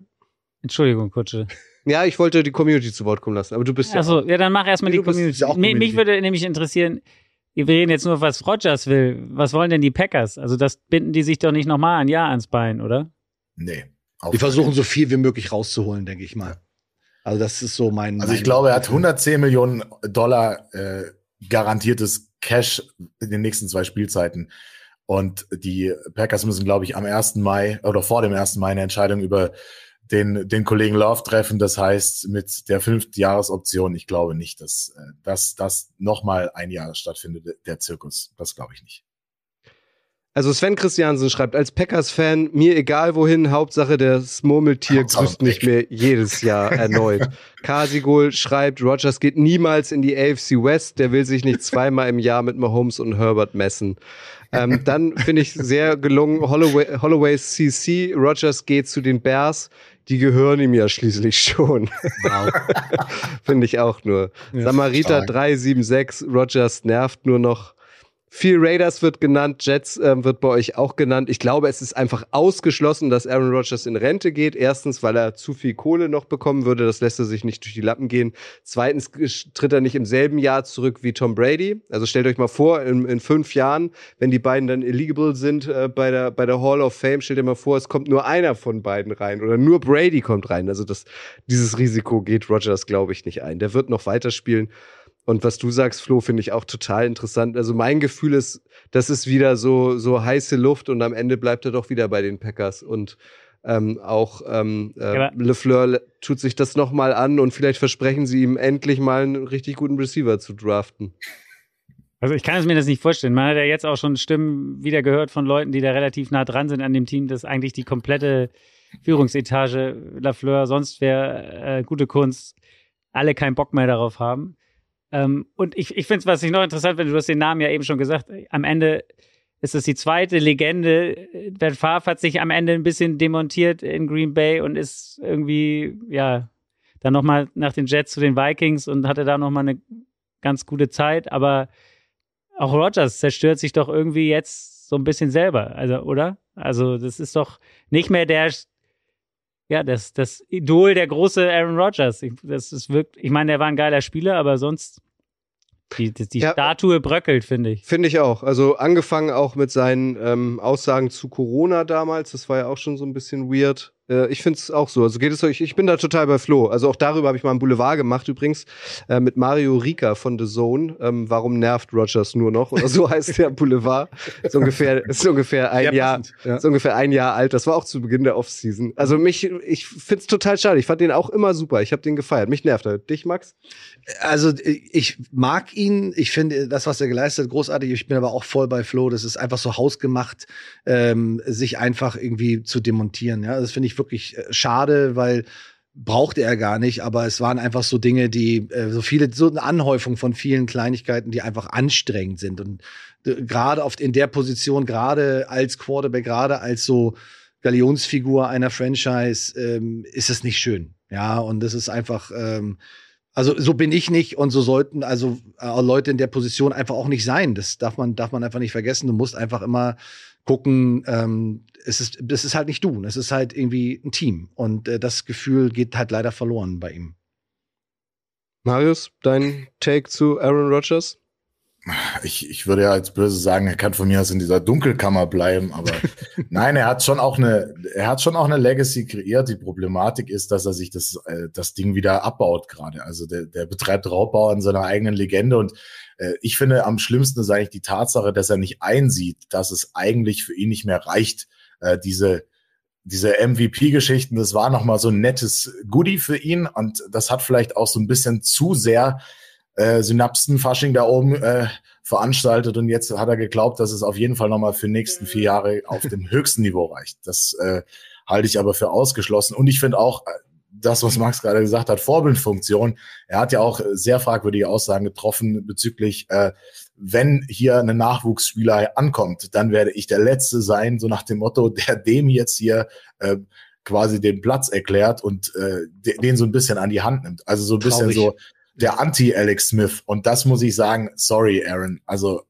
Entschuldigung, Kutsche. [LAUGHS]
Ja, ich wollte die Community zu Wort kommen lassen, aber du bist ja.
Achso, ja, dann mach erstmal die Community. Community. Mich würde nämlich interessieren, wir reden jetzt nur, was Rogers will. Was wollen denn die Packers? Also das binden die sich doch nicht nochmal ein Jahr ans Bein, oder?
Nee.
Die versuchen so viel wie möglich rauszuholen, denke ich mal. Also das ist so mein.
Also ich glaube, er hat 110 Millionen Dollar äh, garantiertes Cash in den nächsten zwei Spielzeiten. Und die Packers müssen, glaube ich, am 1. Mai oder vor dem 1. Mai eine Entscheidung über den, den Kollegen Love treffen. Das heißt, mit der fünften Jahresoption, ich glaube nicht, dass, äh, dass das nochmal ein Jahr stattfindet, der Zirkus. Das glaube ich nicht.
Also Sven Christiansen schreibt, als Packers-Fan, mir egal wohin, Hauptsache das Murmeltier grüßt nicht mehr jedes Jahr [LAUGHS] erneut. Kasigol schreibt, Rogers geht niemals in die AFC West, der will sich nicht zweimal im Jahr mit Mahomes und Herbert messen. Ähm, dann finde ich sehr gelungen, Holloway, Holloway's CC, Rogers geht zu den Bears, die gehören ihm ja schließlich schon. Wow. [LAUGHS] finde ich auch nur. Ja, Samariter 376, Rogers nervt nur noch. Viel Raiders wird genannt, Jets äh, wird bei euch auch genannt. Ich glaube, es ist einfach ausgeschlossen, dass Aaron Rodgers in Rente geht. Erstens, weil er zu viel Kohle noch bekommen würde. Das lässt er sich nicht durch die Lappen gehen. Zweitens tritt er nicht im selben Jahr zurück wie Tom Brady. Also stellt euch mal vor, in, in fünf Jahren, wenn die beiden dann illegible sind äh, bei, der, bei der Hall of Fame, stellt euch mal vor, es kommt nur einer von beiden rein oder nur Brady kommt rein. Also das, dieses Risiko geht Rodgers, glaube ich, nicht ein. Der wird noch weiterspielen. Und was du sagst, Flo, finde ich auch total interessant. Also mein Gefühl ist, das ist wieder so, so heiße Luft und am Ende bleibt er doch wieder bei den Packers. Und ähm, auch ähm, äh, ja, LeFleur tut sich das nochmal an und vielleicht versprechen sie ihm endlich mal einen richtig guten Receiver zu draften.
Also ich kann es mir das nicht vorstellen. Man hat ja jetzt auch schon Stimmen wieder gehört von Leuten, die da relativ nah dran sind an dem Team, dass eigentlich die komplette Führungsetage Lafleur, sonst wäre äh, gute Kunst, alle keinen Bock mehr darauf haben. Ähm, und ich, ich finde es, was ich noch interessant finde, du hast den Namen ja eben schon gesagt, am Ende ist es die zweite Legende. Ben Favre hat sich am Ende ein bisschen demontiert in Green Bay und ist irgendwie, ja, dann nochmal nach den Jets zu den Vikings und hatte da nochmal eine ganz gute Zeit. Aber auch Rogers zerstört sich doch irgendwie jetzt so ein bisschen selber, also, oder? Also, das ist doch nicht mehr der, ja, das, das Idol der große Aaron Rodgers. Ich, das ist wirklich, ich meine, der war ein geiler Spieler, aber sonst die, die, die ja, Statue bröckelt, finde ich.
Finde ich auch. Also angefangen auch mit seinen ähm, Aussagen zu Corona damals. Das war ja auch schon so ein bisschen weird. Äh, ich finde es auch so. Also geht es euch, ich bin da total bei Flo. Also auch darüber habe ich mal ein Boulevard gemacht übrigens äh, mit Mario Rika von The Zone. Ähm, warum nervt Rogers nur noch? Oder so [LAUGHS] heißt der Boulevard. Ist ungefähr, ist ungefähr ein ja, Jahr, ja. ist ungefähr ein Jahr alt. Das war auch zu Beginn der Offseason. Also mich, ich finde es total schade. Ich fand den auch immer super. Ich habe den gefeiert. Mich nervt er. Dich, Max?
Also ich mag ihn. Ich finde das, was er geleistet hat, großartig. Ich bin aber auch voll bei Flo. Das ist einfach so hausgemacht, ähm, sich einfach irgendwie zu demontieren. Ja, das finde ich wirklich äh, schade, weil brauchte er gar nicht, aber es waren einfach so Dinge, die äh, so viele, so eine Anhäufung von vielen Kleinigkeiten, die einfach anstrengend sind. Und äh, gerade oft in der Position, gerade als Quarterback, gerade als so Galionsfigur einer Franchise, ähm, ist es nicht schön. Ja, und das ist einfach, ähm, also so bin ich nicht und so sollten also Leute in der Position einfach auch nicht sein. Das darf man, darf man einfach nicht vergessen. Du musst einfach immer gucken, ähm, es ist, das ist halt nicht du, es ist halt irgendwie ein Team. Und äh, das Gefühl geht halt leider verloren bei ihm.
Marius, dein Take zu Aaron Rodgers?
Ich, ich würde ja als böse sagen, er kann von mir aus in dieser Dunkelkammer bleiben, aber [LAUGHS] nein, er hat schon auch eine, er hat schon auch eine Legacy kreiert. Die Problematik ist, dass er sich das, äh, das Ding wieder abbaut gerade. Also der, der betreibt Raubbau an seiner eigenen Legende und ich finde, am schlimmsten ist eigentlich die Tatsache, dass er nicht einsieht, dass es eigentlich für ihn nicht mehr reicht, äh, diese diese MVP-Geschichten, das war nochmal so ein nettes Goodie für ihn und das hat vielleicht auch so ein bisschen zu sehr äh, Synapsenfasching da oben äh, veranstaltet und jetzt hat er geglaubt, dass es auf jeden Fall nochmal für die nächsten vier Jahre auf dem höchsten Niveau reicht. Das äh, halte ich aber für ausgeschlossen und ich finde auch, äh, das, was Max gerade gesagt hat, Vorbildfunktion. Er hat ja auch sehr fragwürdige Aussagen getroffen bezüglich, äh, wenn hier ein Nachwuchsspieler ankommt, dann werde ich der Letzte sein, so nach dem Motto, der dem jetzt hier äh, quasi den Platz erklärt und äh, den so ein bisschen an die Hand nimmt. Also so ein bisschen Traurig. so der Anti-Alex Smith. Und das muss ich sagen, sorry, Aaron. Also,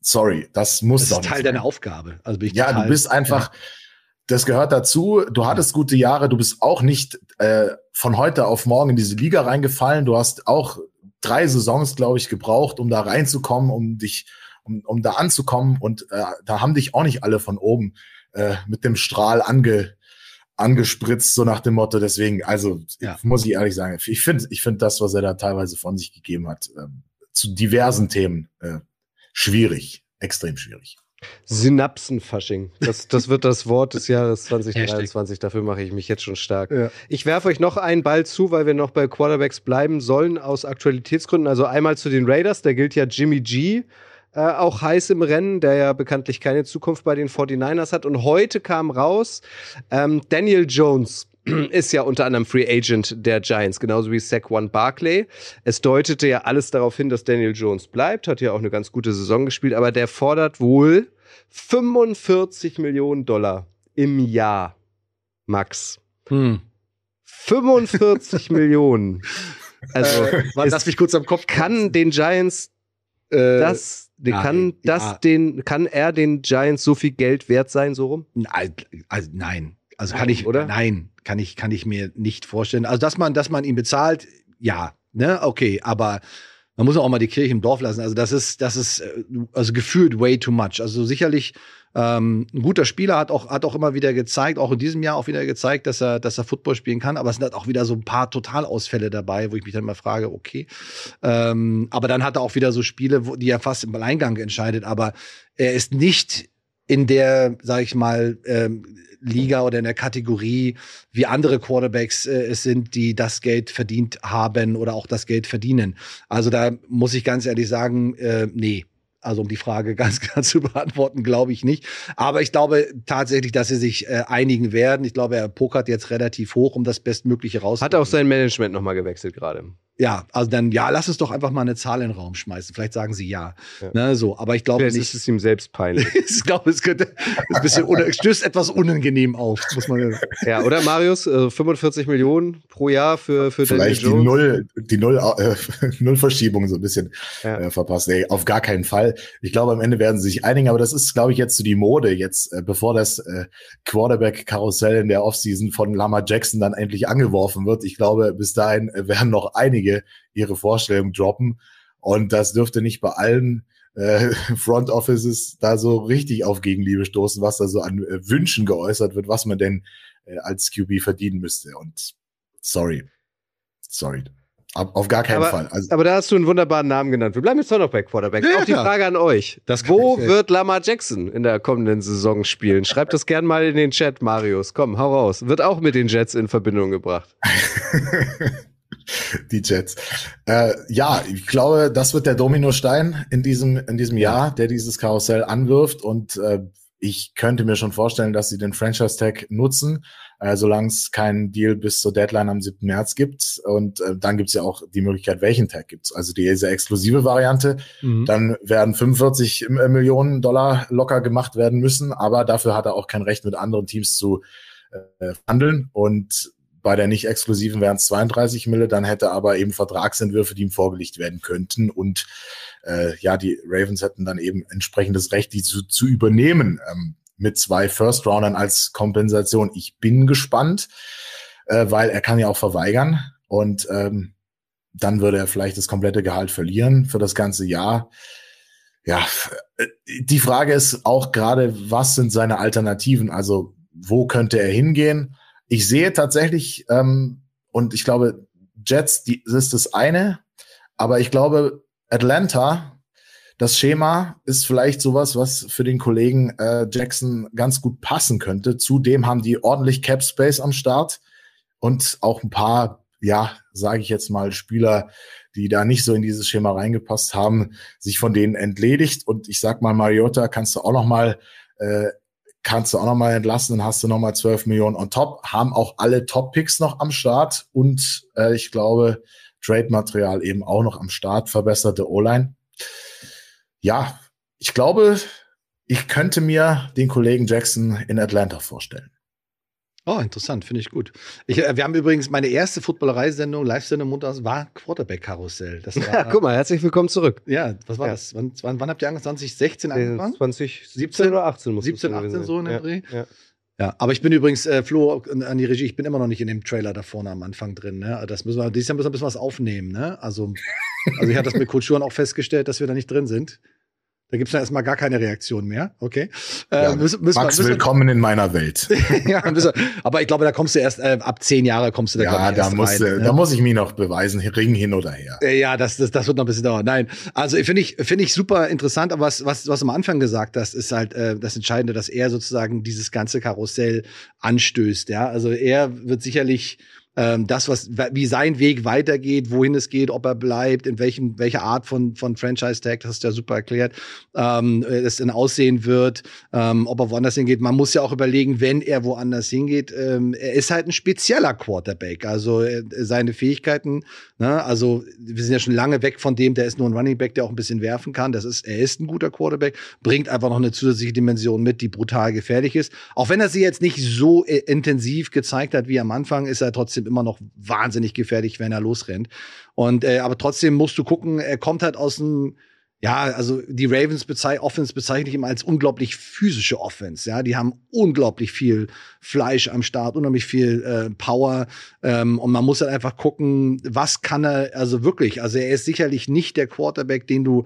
sorry, das muss
Das ist Teil deiner Aufgabe.
Also bin ich ja, du bist einfach, ja. Das gehört dazu. Du hattest gute Jahre. Du bist auch nicht äh, von heute auf morgen in diese Liga reingefallen. Du hast auch drei Saisons, glaube ich, gebraucht, um da reinzukommen, um dich, um, um da anzukommen. Und äh, da haben dich auch nicht alle von oben äh, mit dem Strahl ange, angespritzt, so nach dem Motto. Deswegen, also ja. muss ich ehrlich sagen, ich finde, ich finde das, was er da teilweise von sich gegeben hat, äh, zu diversen Themen äh, schwierig, extrem schwierig.
Synapsenfasching. Das, das wird das Wort des Jahres 2023. Dafür mache ich mich jetzt schon stark. Ja. Ich werfe euch noch einen Ball zu, weil wir noch bei Quarterbacks bleiben sollen, aus Aktualitätsgründen. Also einmal zu den Raiders, da gilt ja Jimmy G. Äh, auch heiß im Rennen, der ja bekanntlich keine Zukunft bei den 49ers hat. Und heute kam raus, ähm, Daniel Jones ist ja unter anderem Free Agent der Giants, genauso wie Saquon Barkley. Es deutete ja alles darauf hin, dass Daniel Jones bleibt, hat ja auch eine ganz gute Saison gespielt, aber der fordert wohl 45 Millionen Dollar im Jahr, Max. Hm. 45 [LAUGHS] Millionen.
Also, äh, lass mich kurz am Kopf.
Kann den Giants äh, das, nein, kann das ja. den, kann er den Giants so viel Geld wert sein, so rum?
Nein, also nein. Also kann ich, oder? Nein, kann ich, kann ich mir nicht vorstellen. Also, dass man, dass man ihn bezahlt, ja, ne, okay, aber man muss auch mal die Kirche im Dorf lassen. Also das ist, das ist äh, also gefühlt way too much. Also sicherlich ähm, ein guter Spieler hat auch, hat auch immer wieder gezeigt, auch in diesem Jahr auch wieder gezeigt, dass er, dass er Football spielen kann. Aber es sind halt auch wieder so ein paar Totalausfälle dabei, wo ich mich dann mal frage, okay. Ähm, aber dann hat er auch wieder so Spiele, wo, die er fast im Alleingang entscheidet. Aber er ist nicht in der, sag ich mal, ähm, Liga oder in der Kategorie wie andere Quarterbacks äh, es sind, die das Geld verdient haben oder auch das Geld verdienen. Also da muss ich ganz ehrlich sagen, äh, nee. Also um die Frage [LAUGHS] ganz klar zu beantworten, glaube ich nicht. Aber ich glaube tatsächlich, dass sie sich äh, einigen werden. Ich glaube, er pokert jetzt relativ hoch, um das Bestmögliche rauszuholen.
Hat auch sein Management nochmal gewechselt gerade
ja, also dann, ja, lass es doch einfach mal eine Zahl in den Raum schmeißen. Vielleicht sagen sie ja. ja. Ne, so, aber ich glaube
nicht. ist es ihm selbst peinlich. [LAUGHS]
ich glaube, es könnte ein bisschen stößt etwas unangenehm auf, muss man
ja. oder Marius? Äh, 45 Millionen pro Jahr für, für
Vielleicht die Null, die Null, äh, [LAUGHS] Nullverschiebung so ein bisschen ja. äh, verpasst. Nee, auf gar keinen Fall. Ich glaube, am Ende werden sie sich einigen, aber das ist, glaube ich, jetzt so die Mode, jetzt, äh, bevor das äh, Quarterback-Karussell in der Offseason von Lama Jackson dann endlich angeworfen wird. Ich glaube, bis dahin äh, werden noch einige einige ihre Vorstellung droppen. Und das dürfte nicht bei allen äh, [LAUGHS] Front Offices da so richtig auf Gegenliebe stoßen, was da so an äh, Wünschen geäußert wird, was man denn äh, als QB verdienen müsste. Und sorry. Sorry. Auf gar keinen
aber,
Fall.
Also, aber da hast du einen wunderbaren Namen genannt. Wir bleiben jetzt doch noch bei Quarterback. Ja, Auch die Frage an euch. Wo wird Lamar Jackson in der kommenden Saison spielen? Schreibt das gern mal in den Chat, Marius. Komm, hau raus. Wird auch mit den Jets in Verbindung gebracht. [LAUGHS]
die Jets. Äh, ja, ich glaube, das wird der Dominostein in diesem, in diesem Jahr, der dieses Karussell anwirft. Und äh, ich könnte mir schon vorstellen, dass sie den Franchise Tag nutzen, äh, solange es keinen Deal bis zur Deadline am 7. März gibt. Und äh, dann gibt es ja auch die Möglichkeit, welchen Tag gibt's. Also diese exklusive Variante. Mhm. Dann werden 45 Millionen Dollar locker gemacht werden müssen. Aber dafür hat er auch kein Recht, mit anderen Teams zu äh, handeln. Und bei der nicht exklusiven wären es 32 Mille, dann hätte aber eben Vertragsentwürfe, die ihm vorgelegt werden könnten. Und äh, ja, die Ravens hätten dann eben entsprechendes Recht, die zu, zu übernehmen ähm, mit zwei First-Roundern als Kompensation. Ich bin gespannt, äh, weil er kann ja auch verweigern und ähm, dann würde er vielleicht das komplette Gehalt verlieren für das ganze Jahr. Ja, äh, die Frage ist auch gerade, was sind seine Alternativen? Also wo könnte er hingehen? Ich sehe tatsächlich, ähm, und ich glaube, Jets, die, das ist das eine, aber ich glaube, Atlanta, das Schema ist vielleicht sowas, was für den Kollegen äh, Jackson ganz gut passen könnte. Zudem haben die ordentlich Cap Space am Start und auch ein paar, ja, sage ich jetzt mal, Spieler, die da nicht so in dieses Schema reingepasst haben, sich von denen entledigt. Und ich sag mal, Mariota kannst du auch noch mal äh, kannst du auch noch mal entlassen, dann hast du noch mal 12 Millionen on top, haben auch alle Top-Picks noch am Start und äh, ich glaube, Trade-Material eben auch noch am Start, verbesserte O-Line. Ja, ich glaube, ich könnte mir den Kollegen Jackson in Atlanta vorstellen.
Oh, interessant, finde ich gut. Ich, äh, wir haben übrigens meine erste Footballerei-Sendung, Live-Sendung montags, war Quarterback-Karussell.
Ja, guck mal, herzlich willkommen zurück.
Ja, was war ja. das? Wann, wann, wann, habt ihr angefangen? 2016
angefangen? 2017 oder 18 muss
17, 18 so in dem
ja,
Dreh? Ja. Ja, aber ich bin übrigens, äh, Flo, an die Regie, ich bin immer noch nicht in dem Trailer da vorne am Anfang drin. Ne? Das müssen wir, dieses Jahr müssen wir ein bisschen was aufnehmen. Ne? Also, also ich habe das mit Kulturen auch festgestellt, dass wir da nicht drin sind. Da gibt's dann erstmal gar keine Reaktion mehr. Okay.
Äh, ja, müssen, müssen Max, wir, müssen, willkommen in meiner Welt. [LAUGHS]
ja, müssen, aber ich glaube, da kommst du erst äh, ab zehn Jahre kommst du da
Ja, da muss, rein, ne? da muss ich mich noch beweisen, Ring hin oder her.
Äh, ja, das, das, das wird noch ein bisschen dauern. Nein, also finde ich finde ich super interessant. Aber was was was du am Anfang gesagt hast, ist halt äh, das Entscheidende, dass er sozusagen dieses ganze Karussell anstößt. Ja, also er wird sicherlich ähm, das, was, wie sein Weg weitergeht, wohin es geht, ob er bleibt, in welchem, welcher Art von, von Franchise-Tag, das hast du ja super erklärt, ähm, es dann aussehen wird, ähm, ob er woanders hingeht. Man muss ja auch überlegen, wenn er woanders hingeht, ähm, er ist halt ein spezieller Quarterback. Also äh, seine Fähigkeiten, ne, also wir sind ja schon lange weg von dem, der ist nur ein Running Back, der auch ein bisschen werfen kann. Das ist, er ist ein guter Quarterback, bringt einfach noch eine zusätzliche Dimension mit, die brutal gefährlich ist. Auch wenn er sie jetzt nicht so äh, intensiv gezeigt hat wie am Anfang, ist er trotzdem trotzdem immer noch wahnsinnig gefährlich, wenn er losrennt. Und äh, aber trotzdem musst du gucken, er kommt halt aus dem ja, also die Ravens bezei Offense bezeichne ich immer als unglaublich physische Offense. Ja, die haben unglaublich viel Fleisch am Start, unheimlich viel äh, Power. Ähm, und man muss halt einfach gucken, was kann er, also wirklich, also er ist sicherlich nicht der Quarterback, den du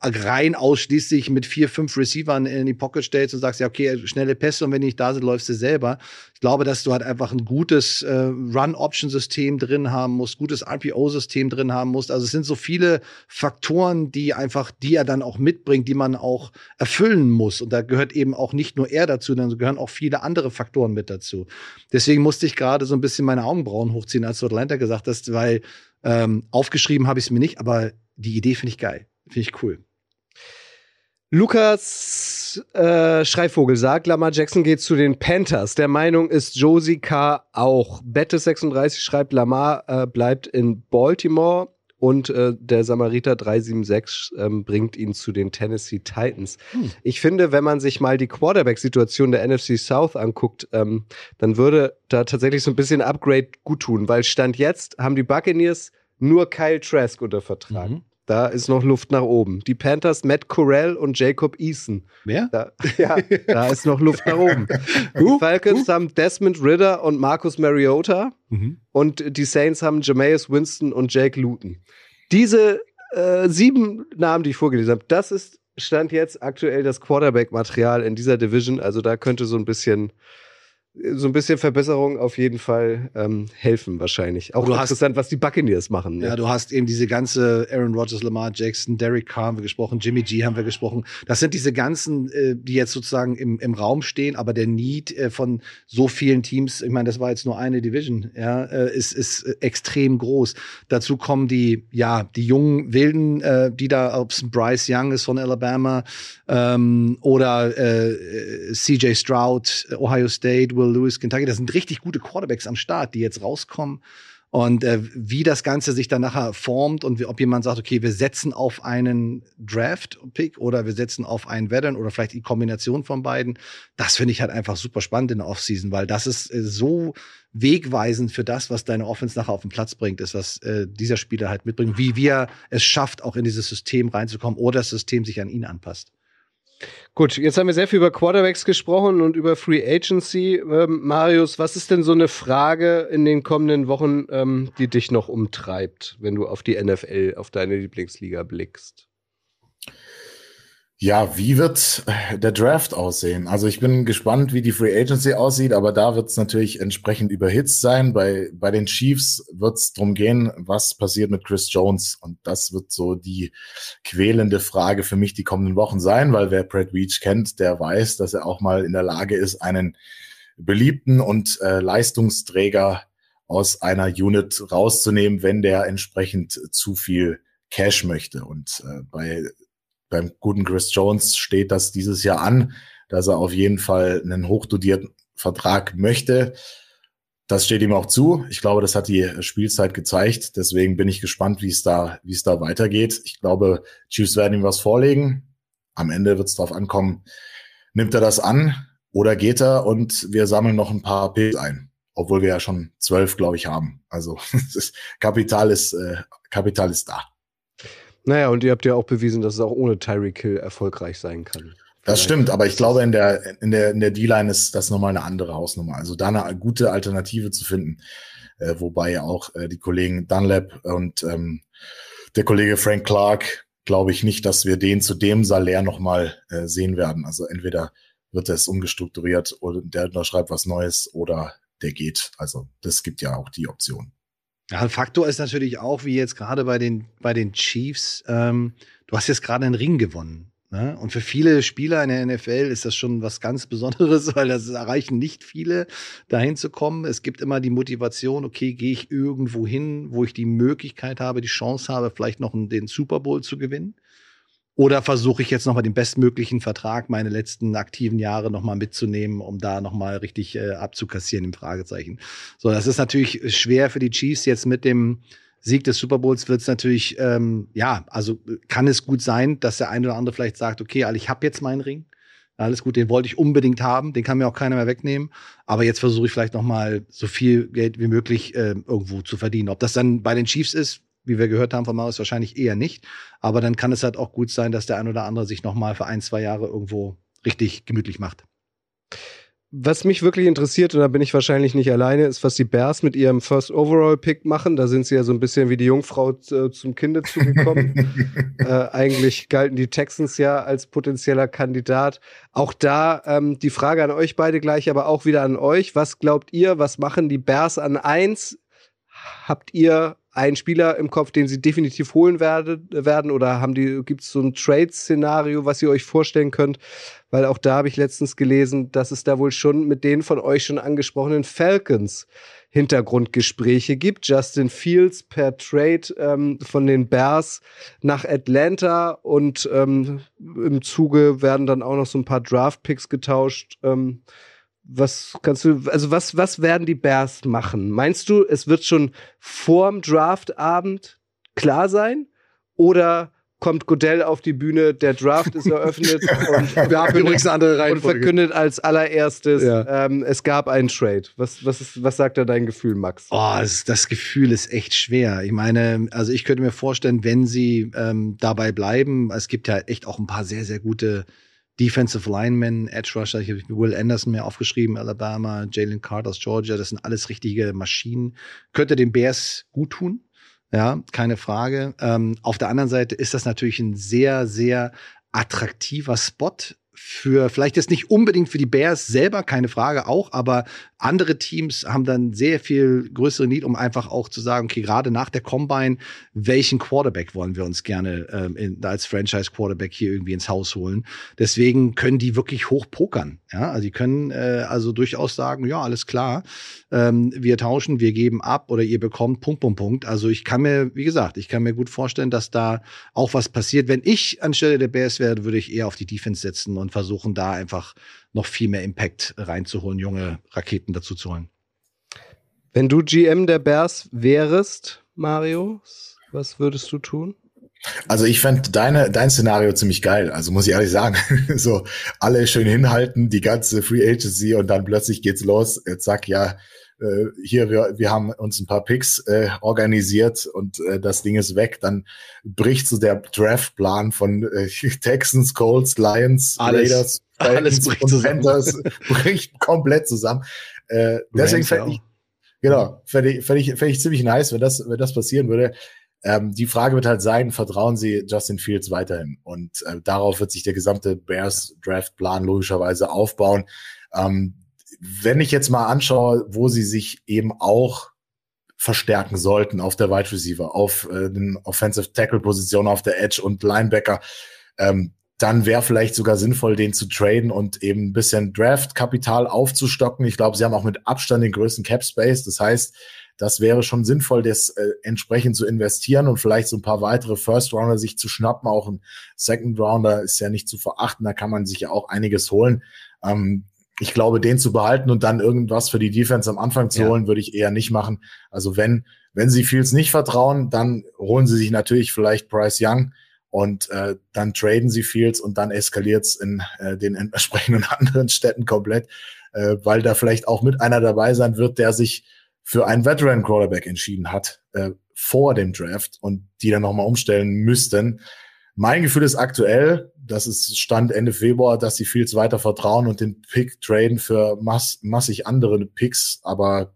rein ausschließlich mit vier, fünf Receivern in die Pocket stellst und sagst, ja, okay, schnelle Pässe und wenn die nicht da sind, läufst du selber. Ich glaube, dass du halt einfach ein gutes äh, Run-Option-System drin haben musst, gutes RPO-System drin haben musst. Also es sind so viele Faktoren, die einfach, die er dann auch mitbringt, die man auch erfüllen muss. Und da gehört eben auch nicht nur er dazu, sondern gehören auch viele andere Faktoren mit dazu. Deswegen musste ich gerade so ein bisschen meine Augenbrauen hochziehen, als du Atlanta gesagt hast, weil ähm, aufgeschrieben habe ich es mir nicht, aber die Idee finde ich geil. Finde ich cool.
Lukas äh, Schreivogel sagt, Lamar Jackson geht zu den Panthers. Der Meinung ist Josie K. auch. Bette36 schreibt, Lamar äh, bleibt in Baltimore und äh, der Samariter 376 ähm, bringt ihn zu den Tennessee Titans. Hm. Ich finde, wenn man sich mal die Quarterback-Situation der NFC South anguckt, ähm, dann würde da tatsächlich so ein bisschen Upgrade gut tun, weil Stand jetzt haben die Buccaneers nur Kyle Trask unter Vertrag. Mhm. Da ist noch Luft nach oben. Die Panthers, Matt Corell und Jacob Eason.
Wer?
Da, [LAUGHS] ja, da ist noch Luft nach oben. [LAUGHS] Die Falcons uh. haben Desmond Ritter und Marcus Mariota. Mhm. Und die Saints haben Jameis Winston und Jake Luton. Diese äh, sieben Namen, die ich vorgelesen habe, das ist Stand jetzt aktuell das Quarterback-Material in dieser Division. Also da könnte so ein bisschen so ein bisschen Verbesserung auf jeden Fall ähm, helfen wahrscheinlich. Auch du interessant, hast, was die Buccaneers machen.
Ne? Ja, du hast eben diese ganze Aaron Rodgers, Lamar Jackson, Derek Carr haben wir gesprochen, Jimmy G haben wir gesprochen. Das sind diese ganzen, äh, die jetzt sozusagen im, im Raum stehen, aber der Need äh, von so vielen Teams, ich meine, das war jetzt nur eine Division, ja, äh, ist, ist extrem groß. Dazu kommen die, ja, die jungen Wilden, äh, die da, ob es Bryce Young ist von Alabama ähm, oder äh, CJ Stroud, Ohio State, Will Lewis, Kentucky, das sind richtig gute Quarterbacks am Start, die jetzt rauskommen. Und äh, wie das Ganze sich dann nachher formt und wie, ob jemand sagt, okay, wir setzen auf einen Draft-Pick oder wir setzen auf einen Veteran oder vielleicht die Kombination von beiden, das finde ich halt einfach super spannend in der Offseason, weil das ist äh, so wegweisend für das, was deine Offense nachher auf den Platz bringt, ist, was äh, dieser Spieler halt mitbringt, wie wir es schafft, auch in dieses System reinzukommen oder das System sich an ihn anpasst.
Gut, jetzt haben wir sehr viel über Quarterbacks gesprochen und über Free Agency. Ähm, Marius, was ist denn so eine Frage in den kommenden Wochen, ähm, die dich noch umtreibt, wenn du auf die NFL, auf deine Lieblingsliga blickst?
Ja, wie wird äh, der Draft aussehen? Also ich bin gespannt, wie die Free Agency aussieht, aber da wird es natürlich entsprechend überhitzt sein. Bei, bei den Chiefs wird es darum gehen, was passiert mit Chris Jones. Und das wird so die quälende Frage für mich die kommenden Wochen sein, weil wer Brad Veach kennt, der weiß, dass er auch mal in der Lage ist, einen beliebten und äh, Leistungsträger aus einer Unit rauszunehmen, wenn der entsprechend zu viel Cash möchte. Und äh, bei beim guten Chris Jones steht das dieses Jahr an, dass er auf jeden Fall einen hochdotierten Vertrag möchte. Das steht ihm auch zu. Ich glaube, das hat die Spielzeit gezeigt. Deswegen bin ich gespannt, wie es da, wie es da weitergeht. Ich glaube, Chiefs werden ihm was vorlegen. Am Ende wird es darauf ankommen, nimmt er das an oder geht er und wir sammeln noch ein paar Pilz ein. Obwohl wir ja schon zwölf, glaube ich, haben. Also [LAUGHS] Kapital ist, äh, Kapital ist da.
Naja, und ihr habt ja auch bewiesen, dass es auch ohne Tyreek Hill erfolgreich sein kann.
Das stimmt, aber ich glaube, in der, in der, in der D-Line ist das nochmal eine andere Hausnummer. Also da eine gute Alternative zu finden, äh, wobei auch äh, die Kollegen Dunlap und ähm, der Kollege Frank Clark, glaube ich nicht, dass wir den zu dem Salär nochmal äh, sehen werden. Also entweder wird es umgestrukturiert oder der unterschreibt was Neues oder der geht. Also das gibt ja auch die Option.
Ja, ein Faktor ist natürlich auch, wie jetzt gerade bei den, bei den Chiefs, ähm, du hast jetzt gerade einen Ring gewonnen. Ne? Und für viele Spieler in der NFL ist das schon was ganz Besonderes, [LAUGHS] weil das erreichen nicht viele, dahin zu kommen. Es gibt immer die Motivation, okay, gehe ich irgendwo hin, wo ich die Möglichkeit habe, die Chance habe, vielleicht noch den Super Bowl zu gewinnen. Oder versuche ich jetzt nochmal den bestmöglichen Vertrag, meine letzten aktiven Jahre nochmal mitzunehmen, um da nochmal richtig äh, abzukassieren, im Fragezeichen. So, das ist natürlich schwer für die Chiefs jetzt mit dem Sieg des Super Bowls wird es natürlich, ähm, ja, also kann es gut sein, dass der eine oder andere vielleicht sagt, okay, also ich habe jetzt meinen Ring. Alles gut, den wollte ich unbedingt haben, den kann mir auch keiner mehr wegnehmen. Aber jetzt versuche ich vielleicht noch mal so viel Geld wie möglich äh, irgendwo zu verdienen. Ob das dann bei den Chiefs ist, wie wir gehört haben von Marius, wahrscheinlich eher nicht. Aber dann kann es halt auch gut sein, dass der ein oder andere sich nochmal für ein, zwei Jahre irgendwo richtig gemütlich macht.
Was mich wirklich interessiert, und da bin ich wahrscheinlich nicht alleine, ist, was die Bears mit ihrem First Overall Pick machen. Da sind sie ja so ein bisschen wie die Jungfrau äh, zum Kinde zugekommen. [LAUGHS] äh, eigentlich galten die Texans ja als potenzieller Kandidat. Auch da ähm, die Frage an euch beide gleich, aber auch wieder an euch. Was glaubt ihr, was machen die Bears an eins? Habt ihr einen Spieler im Kopf, den sie definitiv holen werde, werden? Oder haben die, gibt es so ein Trade-Szenario, was ihr euch vorstellen könnt? Weil auch da habe ich letztens gelesen, dass es da wohl schon mit den von euch schon angesprochenen Falcons Hintergrundgespräche gibt. Justin Fields per Trade ähm, von den Bears nach Atlanta und ähm, im Zuge werden dann auch noch so ein paar Draft-Picks getauscht. Ähm, was kannst du, also was, was werden die Bears machen? Meinst du, es wird schon vorm Draftabend klar sein? Oder kommt Godell auf die Bühne, der Draft ist eröffnet [LAUGHS] und,
Wir haben übrigens eine andere
und verkündet als allererstes, ja. ähm, es gab einen Trade. Was, was, ist, was sagt da dein Gefühl, Max?
Oh, das, das, Gefühl ist echt schwer. Ich meine, also ich könnte mir vorstellen, wenn sie ähm, dabei bleiben, es gibt ja echt auch ein paar sehr, sehr gute Defensive Linemen, Edge Rusher, ich habe Will Anderson mir aufgeschrieben, Alabama, Jalen Carter aus Georgia, das sind alles richtige Maschinen. Könnte den Bears gut tun, ja, keine Frage. Ähm, auf der anderen Seite ist das natürlich ein sehr, sehr attraktiver Spot für vielleicht jetzt nicht unbedingt für die Bears selber, keine Frage auch, aber andere Teams haben dann sehr viel größere Need, um einfach auch zu sagen, okay, gerade nach der Combine, welchen Quarterback wollen wir uns gerne ähm, in, als Franchise Quarterback hier irgendwie ins Haus holen? Deswegen können die wirklich hoch pokern. Ja, also die können äh, also durchaus sagen, ja, alles klar, ähm, wir tauschen, wir geben ab oder ihr bekommt Punkt, Punkt, Punkt. Also ich kann mir, wie gesagt, ich kann mir gut vorstellen, dass da auch was passiert. Wenn ich anstelle der Bears wäre, würde ich eher auf die Defense setzen und versuchen, da einfach noch viel mehr Impact reinzuholen, junge Raketen dazu zu holen.
Wenn du GM der Bears wärst, Mario, was würdest du tun?
Also ich fände deine, dein Szenario ziemlich geil. Also muss ich ehrlich sagen, [LAUGHS] so alle schön hinhalten, die ganze Free Agency und dann plötzlich geht's los. Jetzt sag ja, äh, hier, wir, wir haben uns ein paar Picks äh, organisiert und äh, das Ding ist weg. Dann bricht so der Draftplan von äh, [LAUGHS] Texans, Colts, Lions,
Alles.
Raiders, [LAUGHS]
Alles bricht zusammen.
Panthers [LAUGHS] bricht komplett zusammen. Äh, deswegen fände ich, genau, fände ich, fänd ich, fänd ich ziemlich nice, wenn das, wenn das passieren würde. Ähm, die Frage wird halt sein, vertrauen Sie Justin Fields weiterhin? Und äh, darauf wird sich der gesamte Bears Draft Plan logischerweise aufbauen. Ähm, wenn ich jetzt mal anschaue, wo sie sich eben auch verstärken sollten auf der Wide Receiver, auf äh, den Offensive Tackle Position, auf der Edge und Linebacker, ähm, dann wäre vielleicht sogar sinnvoll, den zu traden und eben ein bisschen Draft-Kapital aufzustocken. Ich glaube, sie haben auch mit Abstand den größten Cap Space. Das heißt, das wäre schon sinnvoll, das äh, entsprechend zu investieren und vielleicht so ein paar weitere First Rounder sich zu schnappen. Auch ein Second Rounder ist ja nicht zu verachten. Da kann man sich ja auch einiges holen. Ähm, ich glaube, den zu behalten und dann irgendwas für die Defense am Anfang zu ja. holen, würde ich eher nicht machen. Also wenn, wenn sie Fields nicht vertrauen, dann holen sie sich natürlich vielleicht Bryce Young und äh, dann traden sie Fields und dann eskaliert's in äh, den entsprechenden [LAUGHS] anderen Städten komplett, äh, weil da vielleicht auch mit einer dabei sein wird, der sich für einen Veteran Quarterback entschieden hat äh, vor dem Draft und die dann nochmal umstellen müssten. Mein Gefühl ist aktuell, das ist Stand Ende Februar, dass sie Fields weiter vertrauen und den Pick traden für mass massig andere Picks, aber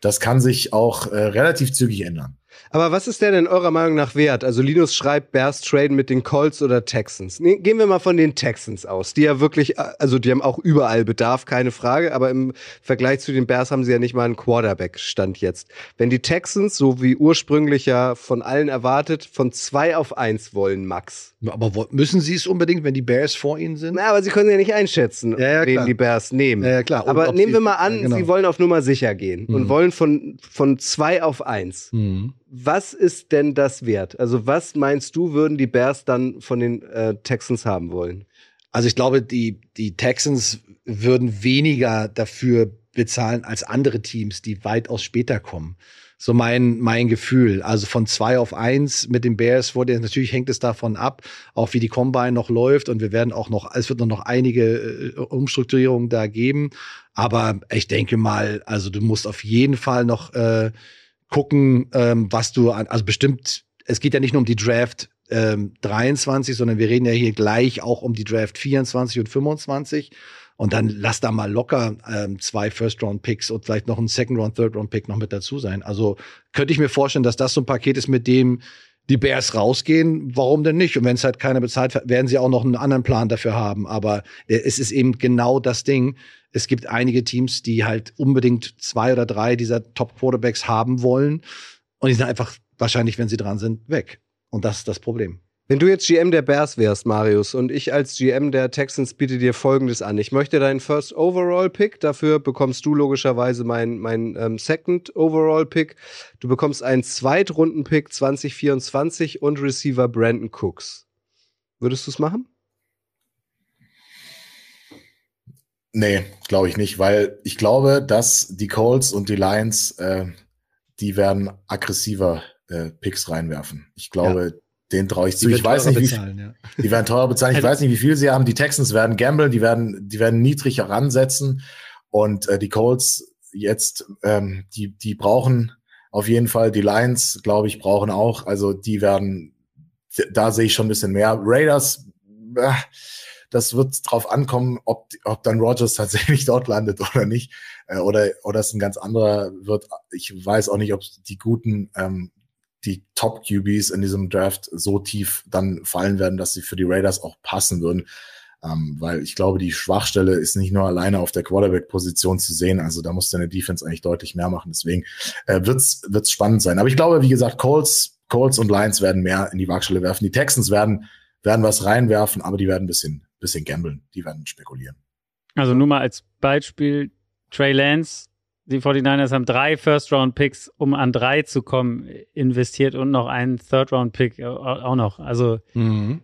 das kann sich auch äh, relativ zügig ändern.
Aber was ist der denn eurer Meinung nach wert? Also Linus schreibt Bears traden mit den Colts oder Texans. Nee, gehen wir mal von den Texans aus, die ja wirklich, also die haben auch überall Bedarf, keine Frage, aber im Vergleich zu den Bears haben sie ja nicht mal einen Quarterback-Stand jetzt. Wenn die Texans, so wie ursprünglich ja von allen erwartet, von zwei auf eins wollen, Max.
Aber müssen sie es unbedingt, wenn die Bears vor ihnen sind?
Na, aber sie können ja nicht einschätzen,
ja, ja,
wen die Bears nehmen.
Ja, ja klar.
aber nehmen wir mal an, genau. sie wollen auf Nummer sicher gehen mhm. und wollen von, von zwei auf eins.
Mhm
was ist denn das wert? Also was meinst du, würden die Bears dann von den äh, Texans haben wollen?
Also ich glaube, die, die Texans würden weniger dafür bezahlen als andere Teams, die weitaus später kommen. So mein, mein Gefühl. Also von zwei auf eins mit den Bears wurde, natürlich hängt es davon ab, auch wie die Combine noch läuft und wir werden auch noch, es wird noch einige äh, Umstrukturierungen da geben. Aber ich denke mal, also du musst auf jeden Fall noch äh, gucken, ähm, was du an, also bestimmt, es geht ja nicht nur um die Draft ähm, 23, sondern wir reden ja hier gleich auch um die Draft 24 und 25. Und dann lass da mal locker ähm, zwei First-Round-Picks und vielleicht noch ein Second-Round, Third-Round-Pick noch mit dazu sein. Also könnte ich mir vorstellen, dass das so ein Paket ist, mit dem die Bears rausgehen. Warum denn nicht? Und wenn es halt keiner bezahlt, werden sie auch noch einen anderen Plan dafür haben. Aber äh, es ist eben genau das Ding es gibt einige Teams, die halt unbedingt zwei oder drei dieser Top-Quarterbacks haben wollen. Und die sind einfach wahrscheinlich, wenn sie dran sind, weg. Und das ist das Problem.
Wenn du jetzt GM der Bears wärst, Marius, und ich als GM der Texans biete dir Folgendes an. Ich möchte deinen First Overall Pick, dafür bekommst du logischerweise meinen mein, ähm, Second Overall Pick. Du bekommst einen Zweitrunden Pick 2024 und Receiver Brandon Cooks. Würdest du es machen?
Nee, glaube ich nicht, weil ich glaube, dass die Colts und die Lions, äh, die werden aggressiver äh, Picks reinwerfen. Ich glaube, ja. Den traue ich zu. Ich weiß nicht, bezahlen, wie, ja. [LAUGHS] die werden teurer bezahlen. Ich weiß nicht, wie viel sie haben. Die Texans werden gamblen, die werden, die werden niedrig heransetzen und äh, die Colts jetzt, ähm, die, die brauchen auf jeden Fall. Die Lions, glaube ich, brauchen auch. Also die werden, da sehe ich schon ein bisschen mehr. Raiders. Äh, das wird drauf ankommen, ob, ob dann Rogers tatsächlich [LAUGHS] dort landet oder nicht. Äh, oder, oder es ein ganz anderer wird. Ich weiß auch nicht, ob die guten, ähm, die Top-QBs in diesem Draft so tief dann fallen werden, dass sie für die Raiders auch passen würden. Ähm, weil ich glaube, die Schwachstelle ist nicht nur alleine auf der Quarterback-Position zu sehen. Also da muss deine Defense eigentlich deutlich mehr machen. Deswegen äh, wird's wird's spannend sein. Aber ich glaube, wie gesagt, Colts, Colts und Lions werden mehr in die Waagschale werfen. Die Texans werden werden was reinwerfen, aber die werden ein bisschen bisschen gamblen, die werden spekulieren.
Also nur mal als Beispiel, Trey Lance, die 49ers haben drei First-Round-Picks, um an drei zu kommen, investiert und noch einen Third-Round-Pick auch noch. Also mhm.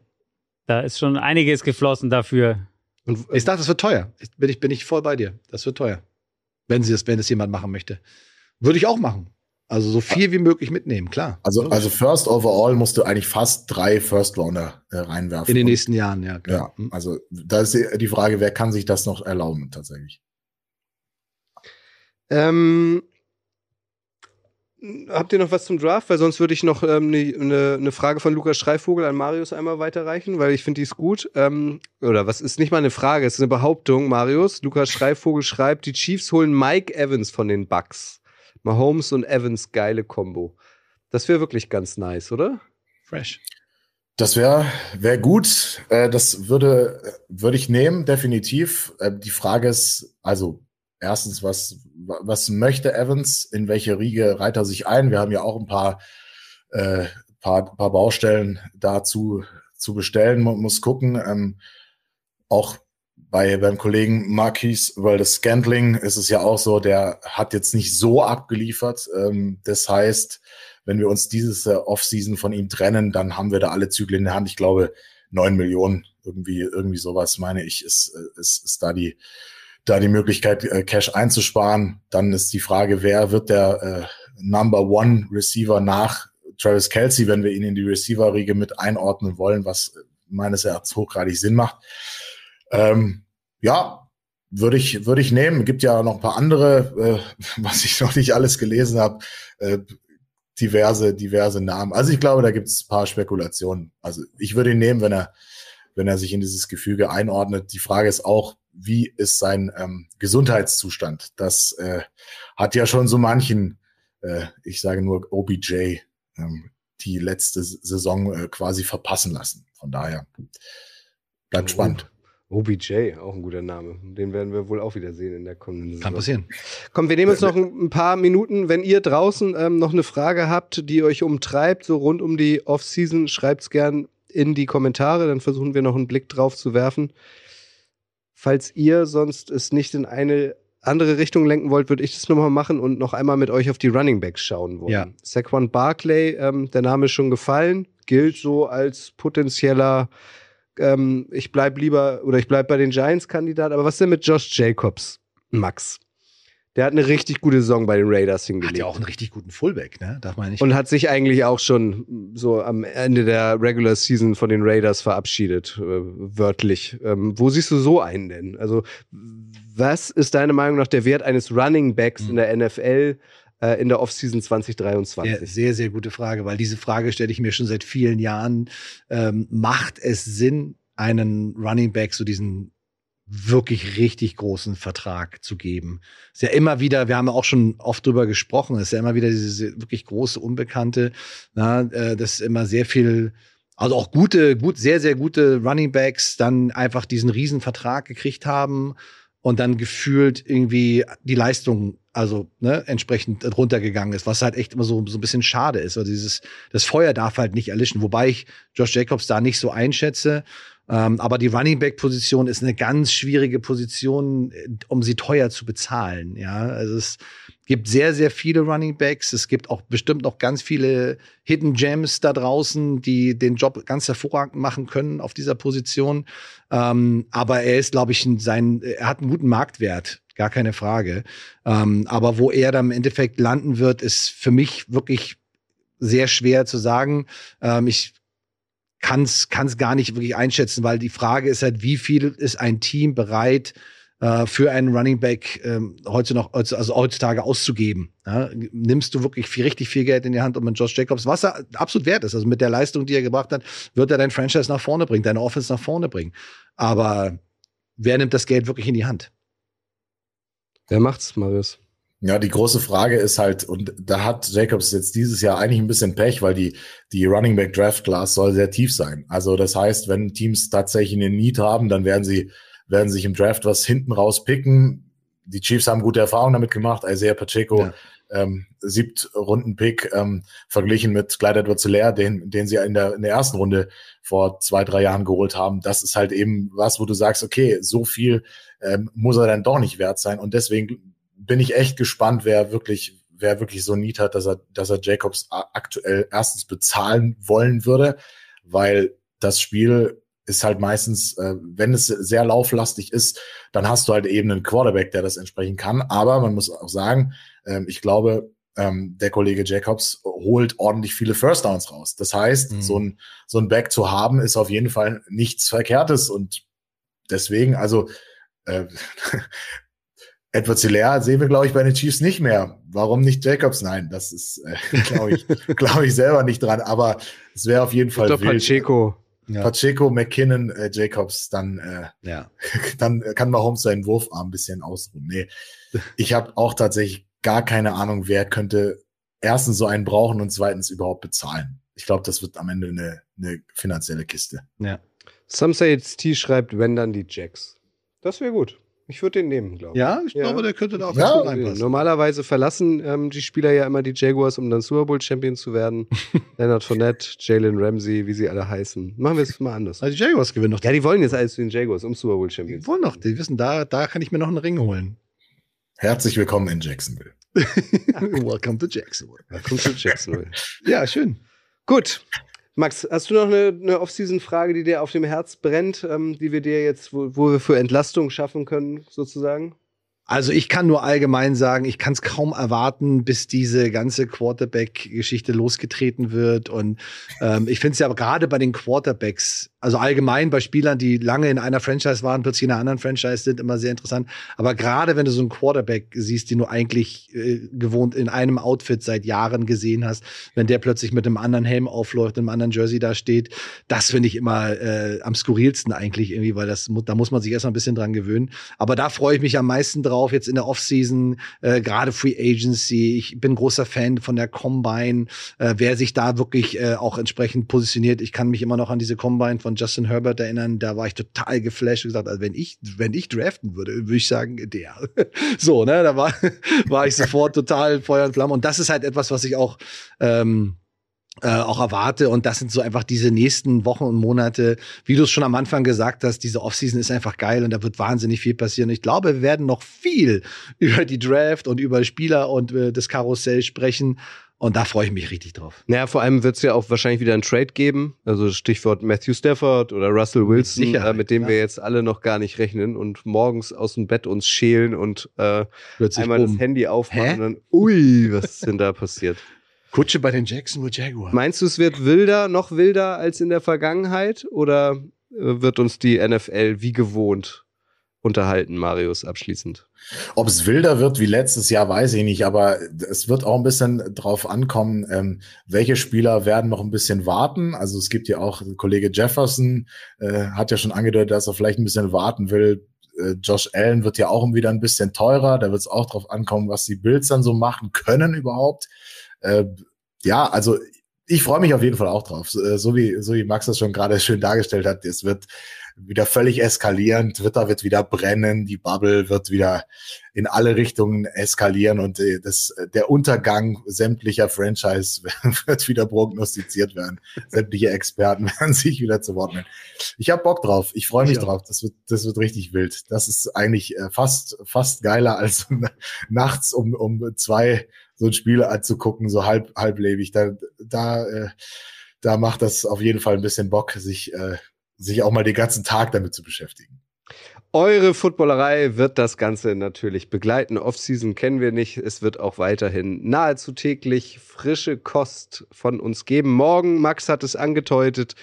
da ist schon einiges geflossen dafür.
Und ich dachte, das wird teuer. Bin ich, bin ich voll bei dir. Das wird teuer. Wenn sie es, wenn es jemand machen möchte. Würde ich auch machen. Also so viel wie möglich mitnehmen, klar.
Also, also First Overall musst du eigentlich fast drei First Rounder äh, reinwerfen.
In den nächsten Jahren, ja.
Klar. Ja, hm. also da ist die Frage, wer kann sich das noch erlauben tatsächlich?
Ähm, habt ihr noch was zum Draft? Weil sonst würde ich noch eine ähm, ne, ne, ne Frage von Lukas Schreivogel an Marius einmal weiterreichen, weil ich finde die ist gut. Ähm, oder was ist nicht mal eine Frage, es ist eine Behauptung, Marius. Lukas Schreivogel schreibt, die Chiefs holen Mike Evans von den Bucks. Mahomes und Evans geile Kombo. Das wäre wirklich ganz nice, oder?
Fresh.
Das wäre wär gut. Äh, das würde, würde ich nehmen, definitiv. Äh, die Frage ist, also erstens, was, was möchte Evans? In welche Riege reiht er sich ein? Wir haben ja auch ein paar, äh, paar, paar Baustellen dazu zu bestellen. Man muss gucken. Ähm, auch bei beim Kollegen Marquis, weil das Scantling ist es ja auch so, der hat jetzt nicht so abgeliefert. Ähm, das heißt, wenn wir uns dieses äh, Offseason von ihm trennen, dann haben wir da alle Zügel in der Hand. Ich glaube, neun Millionen, irgendwie, irgendwie sowas, meine ich, ist, äh, ist, ist da die, da die Möglichkeit, äh, Cash einzusparen. Dann ist die Frage, wer wird der äh, Number One Receiver nach Travis Kelsey, wenn wir ihn in die Receiver-Riege mit einordnen wollen, was meines Erachtens hochgradig Sinn macht. Ähm, ja, würde ich, würde ich nehmen. Gibt ja noch ein paar andere, äh, [LAUGHS] was ich noch nicht alles gelesen habe. Äh, diverse, diverse Namen. Also ich glaube, da gibt es ein paar Spekulationen. Also ich würde ihn nehmen, wenn er, wenn er sich in dieses Gefüge einordnet. Die Frage ist auch, wie ist sein ähm, Gesundheitszustand? Das äh, hat ja schon so manchen, äh, ich sage nur OBJ, ähm, die letzte Saison äh, quasi verpassen lassen. Von daher bleibt spannend.
OBJ, auch ein guter Name. Den werden wir wohl auch wieder sehen in der kommenden
Saison. Kann passieren.
Komm, wir nehmen uns noch ein, paar Minuten. Wenn ihr draußen ähm, noch eine Frage habt, die euch umtreibt, so rund um die Offseason, schreibt es gern in die Kommentare, dann versuchen wir noch einen Blick drauf zu werfen. Falls ihr sonst es nicht in eine andere Richtung lenken wollt, würde ich das nochmal machen und noch einmal mit euch auf die Running Backs schauen wollen. Ja. Saquon Barclay, ähm, der Name ist schon gefallen, gilt so als potenzieller ähm, ich bleib lieber oder ich bleib bei den Giants-Kandidat. Aber was denn mit Josh Jacobs, Max? Der hat eine richtig gute Saison bei den Raiders hingelegt.
Hat ja auch einen richtig guten Fullback, ne? Darf man nicht.
Und hat sich eigentlich auch schon so am Ende der Regular Season von den Raiders verabschiedet, äh, wörtlich. Ähm, wo siehst du so einen denn? Also, was ist deine Meinung nach der Wert eines Running Backs mhm. in der NFL? äh, in der Offseason 2023?
Ja, sehr, sehr gute Frage, weil diese Frage stelle ich mir schon seit vielen Jahren. Ähm, macht es Sinn, einen Running Back, so diesen wirklich richtig großen Vertrag zu geben. Ist ja immer wieder, wir haben ja auch schon oft drüber gesprochen, ist ja immer wieder diese wirklich große Unbekannte, na, äh, das ist immer sehr viel, also auch gute, gut, sehr, sehr gute Running Backs dann einfach diesen riesen Vertrag gekriegt haben und dann gefühlt irgendwie die Leistung also ne, entsprechend runtergegangen ist, was halt echt immer so, so ein bisschen schade ist. Also dieses, das Feuer darf halt nicht erlischen, wobei ich Josh Jacobs da nicht so einschätze. Ähm, aber die Running Back Position ist eine ganz schwierige Position, äh, um sie teuer zu bezahlen. Ja, also es gibt sehr, sehr viele Running Backs. Es gibt auch bestimmt noch ganz viele Hidden Gems da draußen, die den Job ganz hervorragend machen können auf dieser Position. Ähm, aber er ist, glaube ich, sein, er hat einen guten Marktwert gar keine Frage. Ähm, aber wo er dann im Endeffekt landen wird, ist für mich wirklich sehr schwer zu sagen. Ähm, ich kann es gar nicht wirklich einschätzen, weil die Frage ist halt, wie viel ist ein Team bereit, äh, für einen Running Back ähm, heute noch, also heutzutage auszugeben. Ja? Nimmst du wirklich viel, richtig viel Geld in die Hand, um mit Josh Jacobs, was er absolut wert ist, also mit der Leistung, die er gebracht hat, wird er dein Franchise nach vorne bringen, deine Offense nach vorne bringen. Aber wer nimmt das Geld wirklich in die Hand?
Wer macht's, Marius?
Ja, die große Frage ist halt, und da hat Jacobs jetzt dieses Jahr eigentlich ein bisschen Pech, weil die, die Running Back Draft Class soll sehr tief sein. Also das heißt, wenn Teams tatsächlich einen Need haben, dann werden sie, werden sich im Draft was hinten raus picken. Die Chiefs haben gute Erfahrungen damit gemacht. Isaiah Pacheco, ja. ähm, siebt Runden-Pick, ähm, verglichen mit Clyde edwards den, den sie in der, in der ersten Runde vor zwei, drei Jahren geholt haben. Das ist halt eben was, wo du sagst, okay, so viel ähm, muss er dann doch nicht wert sein. Und deswegen bin ich echt gespannt, wer wirklich, wer wirklich so Need hat, dass er, dass er Jacobs aktuell erstens bezahlen wollen würde, weil das Spiel ist halt meistens, äh, wenn es sehr lauflastig ist, dann hast du halt eben einen Quarterback, der das entsprechend kann. Aber man muss auch sagen, ähm, ich glaube, ähm, der Kollege Jacobs holt ordentlich viele First Downs raus. Das heißt, mhm. so ein so ein Back zu haben, ist auf jeden Fall nichts Verkehrtes und deswegen, also äh, [LAUGHS] Edward Hilaire sehen wir, glaube ich, bei den Chiefs nicht mehr. Warum nicht Jacobs? Nein, das ist, äh, [LAUGHS] glaube ich, [LAUGHS] glaube ich selber nicht dran. Aber es wäre auf jeden Fall
wild. Pacheco.
Ja. Pacheco, McKinnon, äh, Jacobs, dann, äh, ja. [LAUGHS] dann kann Mahomes seinen Wurfarm ein bisschen ausruhen. Nee, ich habe auch tatsächlich gar keine Ahnung, wer könnte erstens so einen brauchen und zweitens überhaupt bezahlen. Ich glaube, das wird am Ende eine, eine finanzielle Kiste.
Ja.
Some say it's T schreibt, wenn dann die Jacks. Das wäre gut. Ich würde den nehmen, glaube ich.
Ja, ich
Ja.
glaube, der könnte da auch
Ja,
gut reinpassen.
Normalerweise verlassen ähm, die Spieler ja immer die Jaguars, um dann Super Bowl Champion zu werden. [LAUGHS] Leonard Fournette, Jalen Ramsey, wie sie alle heißen. Machen wir es mal anders.
Also die Jaguars gewinnen doch.
Ja, die wollen jetzt alles zu den Jaguars, um Super Bowl Champion
die wollen doch, die wissen, da, da kann ich mir noch einen Ring holen.
Herzlich willkommen in Jacksonville. [LAUGHS]
Welcome to Jacksonville.
Kommt zu Jacksonville.
Ja, schön.
Gut. Max, hast du noch eine, eine Off-Season-Frage, die dir auf dem Herz brennt, ähm, die wir dir jetzt, wo, wo wir für Entlastung schaffen können, sozusagen?
Also ich kann nur allgemein sagen, ich kann es kaum erwarten, bis diese ganze Quarterback-Geschichte losgetreten wird. Und ähm, ich finde es ja gerade bei den Quarterbacks, also allgemein bei Spielern, die lange in einer Franchise waren, plötzlich in einer anderen Franchise sind, immer sehr interessant. Aber gerade wenn du so einen Quarterback siehst, den du eigentlich äh, gewohnt in einem Outfit seit Jahren gesehen hast, wenn der plötzlich mit einem anderen Helm aufläuft, einem anderen Jersey da steht, das finde ich immer äh, am skurrilsten eigentlich irgendwie, weil das da muss man sich erstmal ein bisschen dran gewöhnen. Aber da freue ich mich am meisten drauf, jetzt in der Offseason, äh, gerade Free Agency. Ich bin großer Fan von der Combine, äh, wer sich da wirklich äh, auch entsprechend positioniert. Ich kann mich immer noch an diese Combine von Justin Herbert erinnern, da war ich total geflasht und gesagt, also wenn ich, wenn ich draften würde, würde ich sagen, der. [LAUGHS] so, ne, da war, [LAUGHS] war ich sofort total Feuer und Flamme. Und das ist halt etwas, was ich auch ähm, äh, auch erwarte. Und das sind so einfach diese nächsten Wochen und Monate, wie du es schon am Anfang gesagt hast, diese Offseason ist einfach geil und da wird wahnsinnig viel passieren. Ich glaube, wir werden noch viel [LAUGHS] über die Draft und über Spieler und äh, das Karussell sprechen. Und da freue ich mich richtig drauf.
Naja, vor allem wird es ja auch wahrscheinlich wieder einen Trade geben. Also Stichwort Matthew Stafford oder Russell Wilson,
Mit
äh, mit dem
ja.
wir jetzt alle noch gar nicht rechnen und morgens aus dem Bett uns schälen und äh, einmal das
bumm.
Handy aufmachen
Hä?
und dann, ui, was ist denn da passiert? [LAUGHS]
Kutsche bei den Jacksonville Jaguars.
Meinst du, es wird wilder, noch wilder als in der Vergangenheit? Oder äh, wird uns die NFL wie gewohnt unterhalten, Marius, abschließend?
Ob es wilder wird wie letztes Jahr, weiß ich nicht, aber es wird auch ein bisschen drauf ankommen, ähm, welche Spieler werden noch ein bisschen warten. Also es gibt ja auch Kollege Jefferson, äh, hat ja schon angedeutet, dass er vielleicht ein bisschen warten will. Äh, Josh Allen wird ja auch wieder ein bisschen teurer. Da wird es auch drauf ankommen, was die Bills dann so machen können überhaupt. Äh, ja, also ich freue mich auf jeden Fall auch drauf. So, äh, so wie, so wie Max das schon gerade schön dargestellt hat. Es wird wieder völlig eskalieren. Twitter wird wieder brennen. Die Bubble wird wieder in alle Richtungen eskalieren und äh, das, der Untergang sämtlicher Franchise [LAUGHS] wird wieder prognostiziert werden. Sämtliche Experten [LAUGHS] werden sich wieder zu Wort melden. Ich habe Bock drauf. Ich freue mich
Ich auch.
drauf. Das wird, das wird richtig wild. Das ist eigentlich äh, fast, fast geiler als [LAUGHS] nachts um, um zwei so ein Spiel anzugucken, so halb, halblebig. Da, da, äh, da macht das auf jeden Fall ein bisschen Bock, sich, äh, sich auch mal den ganzen Tag damit zu beschäftigen.
Eure Footballerei wird das Ganze natürlich begleiten. Offseason kennen wir nicht. Es wird auch weiterhin nahezu täglich frische Kost von uns geben. Morgen, Max hat es angedeutet,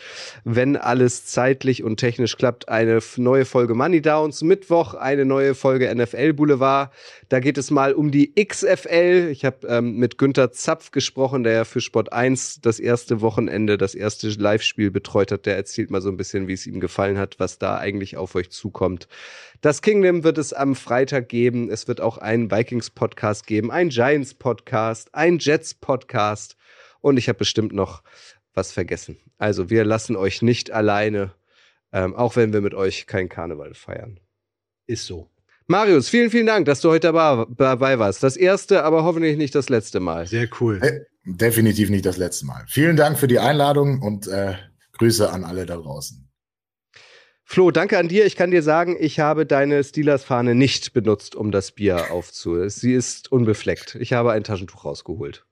wenn alles zeitlich und technisch klappt, eine neue Folge Money Downs. Mittwoch eine neue Folge NFL Boulevard. Da geht es mal um die XFL. Ich habe ähm, mit Günther Zapf gesprochen, der ja für Sport 1 das erste Wochenende, das erste Live-Spiel betreut hat. Der erzählt mal so ein bisschen, wie es ihm gefallen hat, was da eigentlich auf euch zukommt. Das Kingdom wird es am Freitag geben. Es wird auch einen Vikings-Podcast geben, einen Giants-Podcast, einen Jets-Podcast. Und ich habe bestimmt noch was vergessen. Also wir lassen euch nicht alleine, ähm, auch wenn wir mit euch kein Karneval feiern.
Ist so.
Marius, vielen, vielen Dank, dass du heute dabei, dabei warst. Das erste, aber hoffentlich nicht das letzte Mal.
Sehr cool.
Hey, definitiv nicht das letzte Mal. Vielen Dank für die Einladung und äh, Grüße an alle da draußen.
Flo, danke an dir. Ich kann dir sagen, ich habe deine Steelers-Fahne nicht benutzt, um das Bier aufzu. Sie ist unbefleckt. Ich habe ein Taschentuch rausgeholt.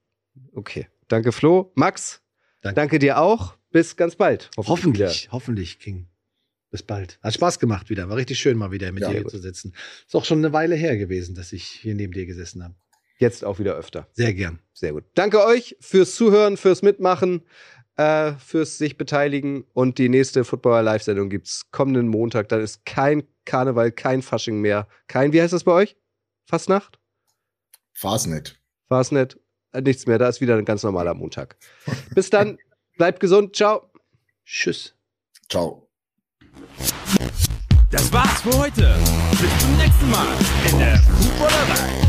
Okay. Danke, Flo. Max, danke,
Danke.
dir auch. Bis ganz bald.
Hoffentlich, hoffentlich, King. Bis bald. Hat Spaß gemacht wieder. War richtig schön, mal wieder mit
Ja,
dir hier
gut.
zu sitzen. Ist auch schon eine Weile her gewesen, dass ich hier neben dir gesessen habe.
Jetzt auch wieder öfter.
Sehr gern.
Sehr gut. Danke euch fürs Zuhören, fürs Mitmachen, äh, fürs sich beteiligen. Und die nächste Footballer Live-Sendung gibt es kommenden Montag. Dann ist kein Karneval, kein Fasching mehr. Kein, wie heißt das bei euch? Fastnacht?
Fasnet.
Fasnet. Äh, nichts mehr. Da ist wieder ein ganz normaler Montag. [LAUGHS] Bis dann. bleibt gesund. Ciao.
Tschüss.
Ciao.
Das war's für heute. Bis zum nächsten Mal in der Footballerei.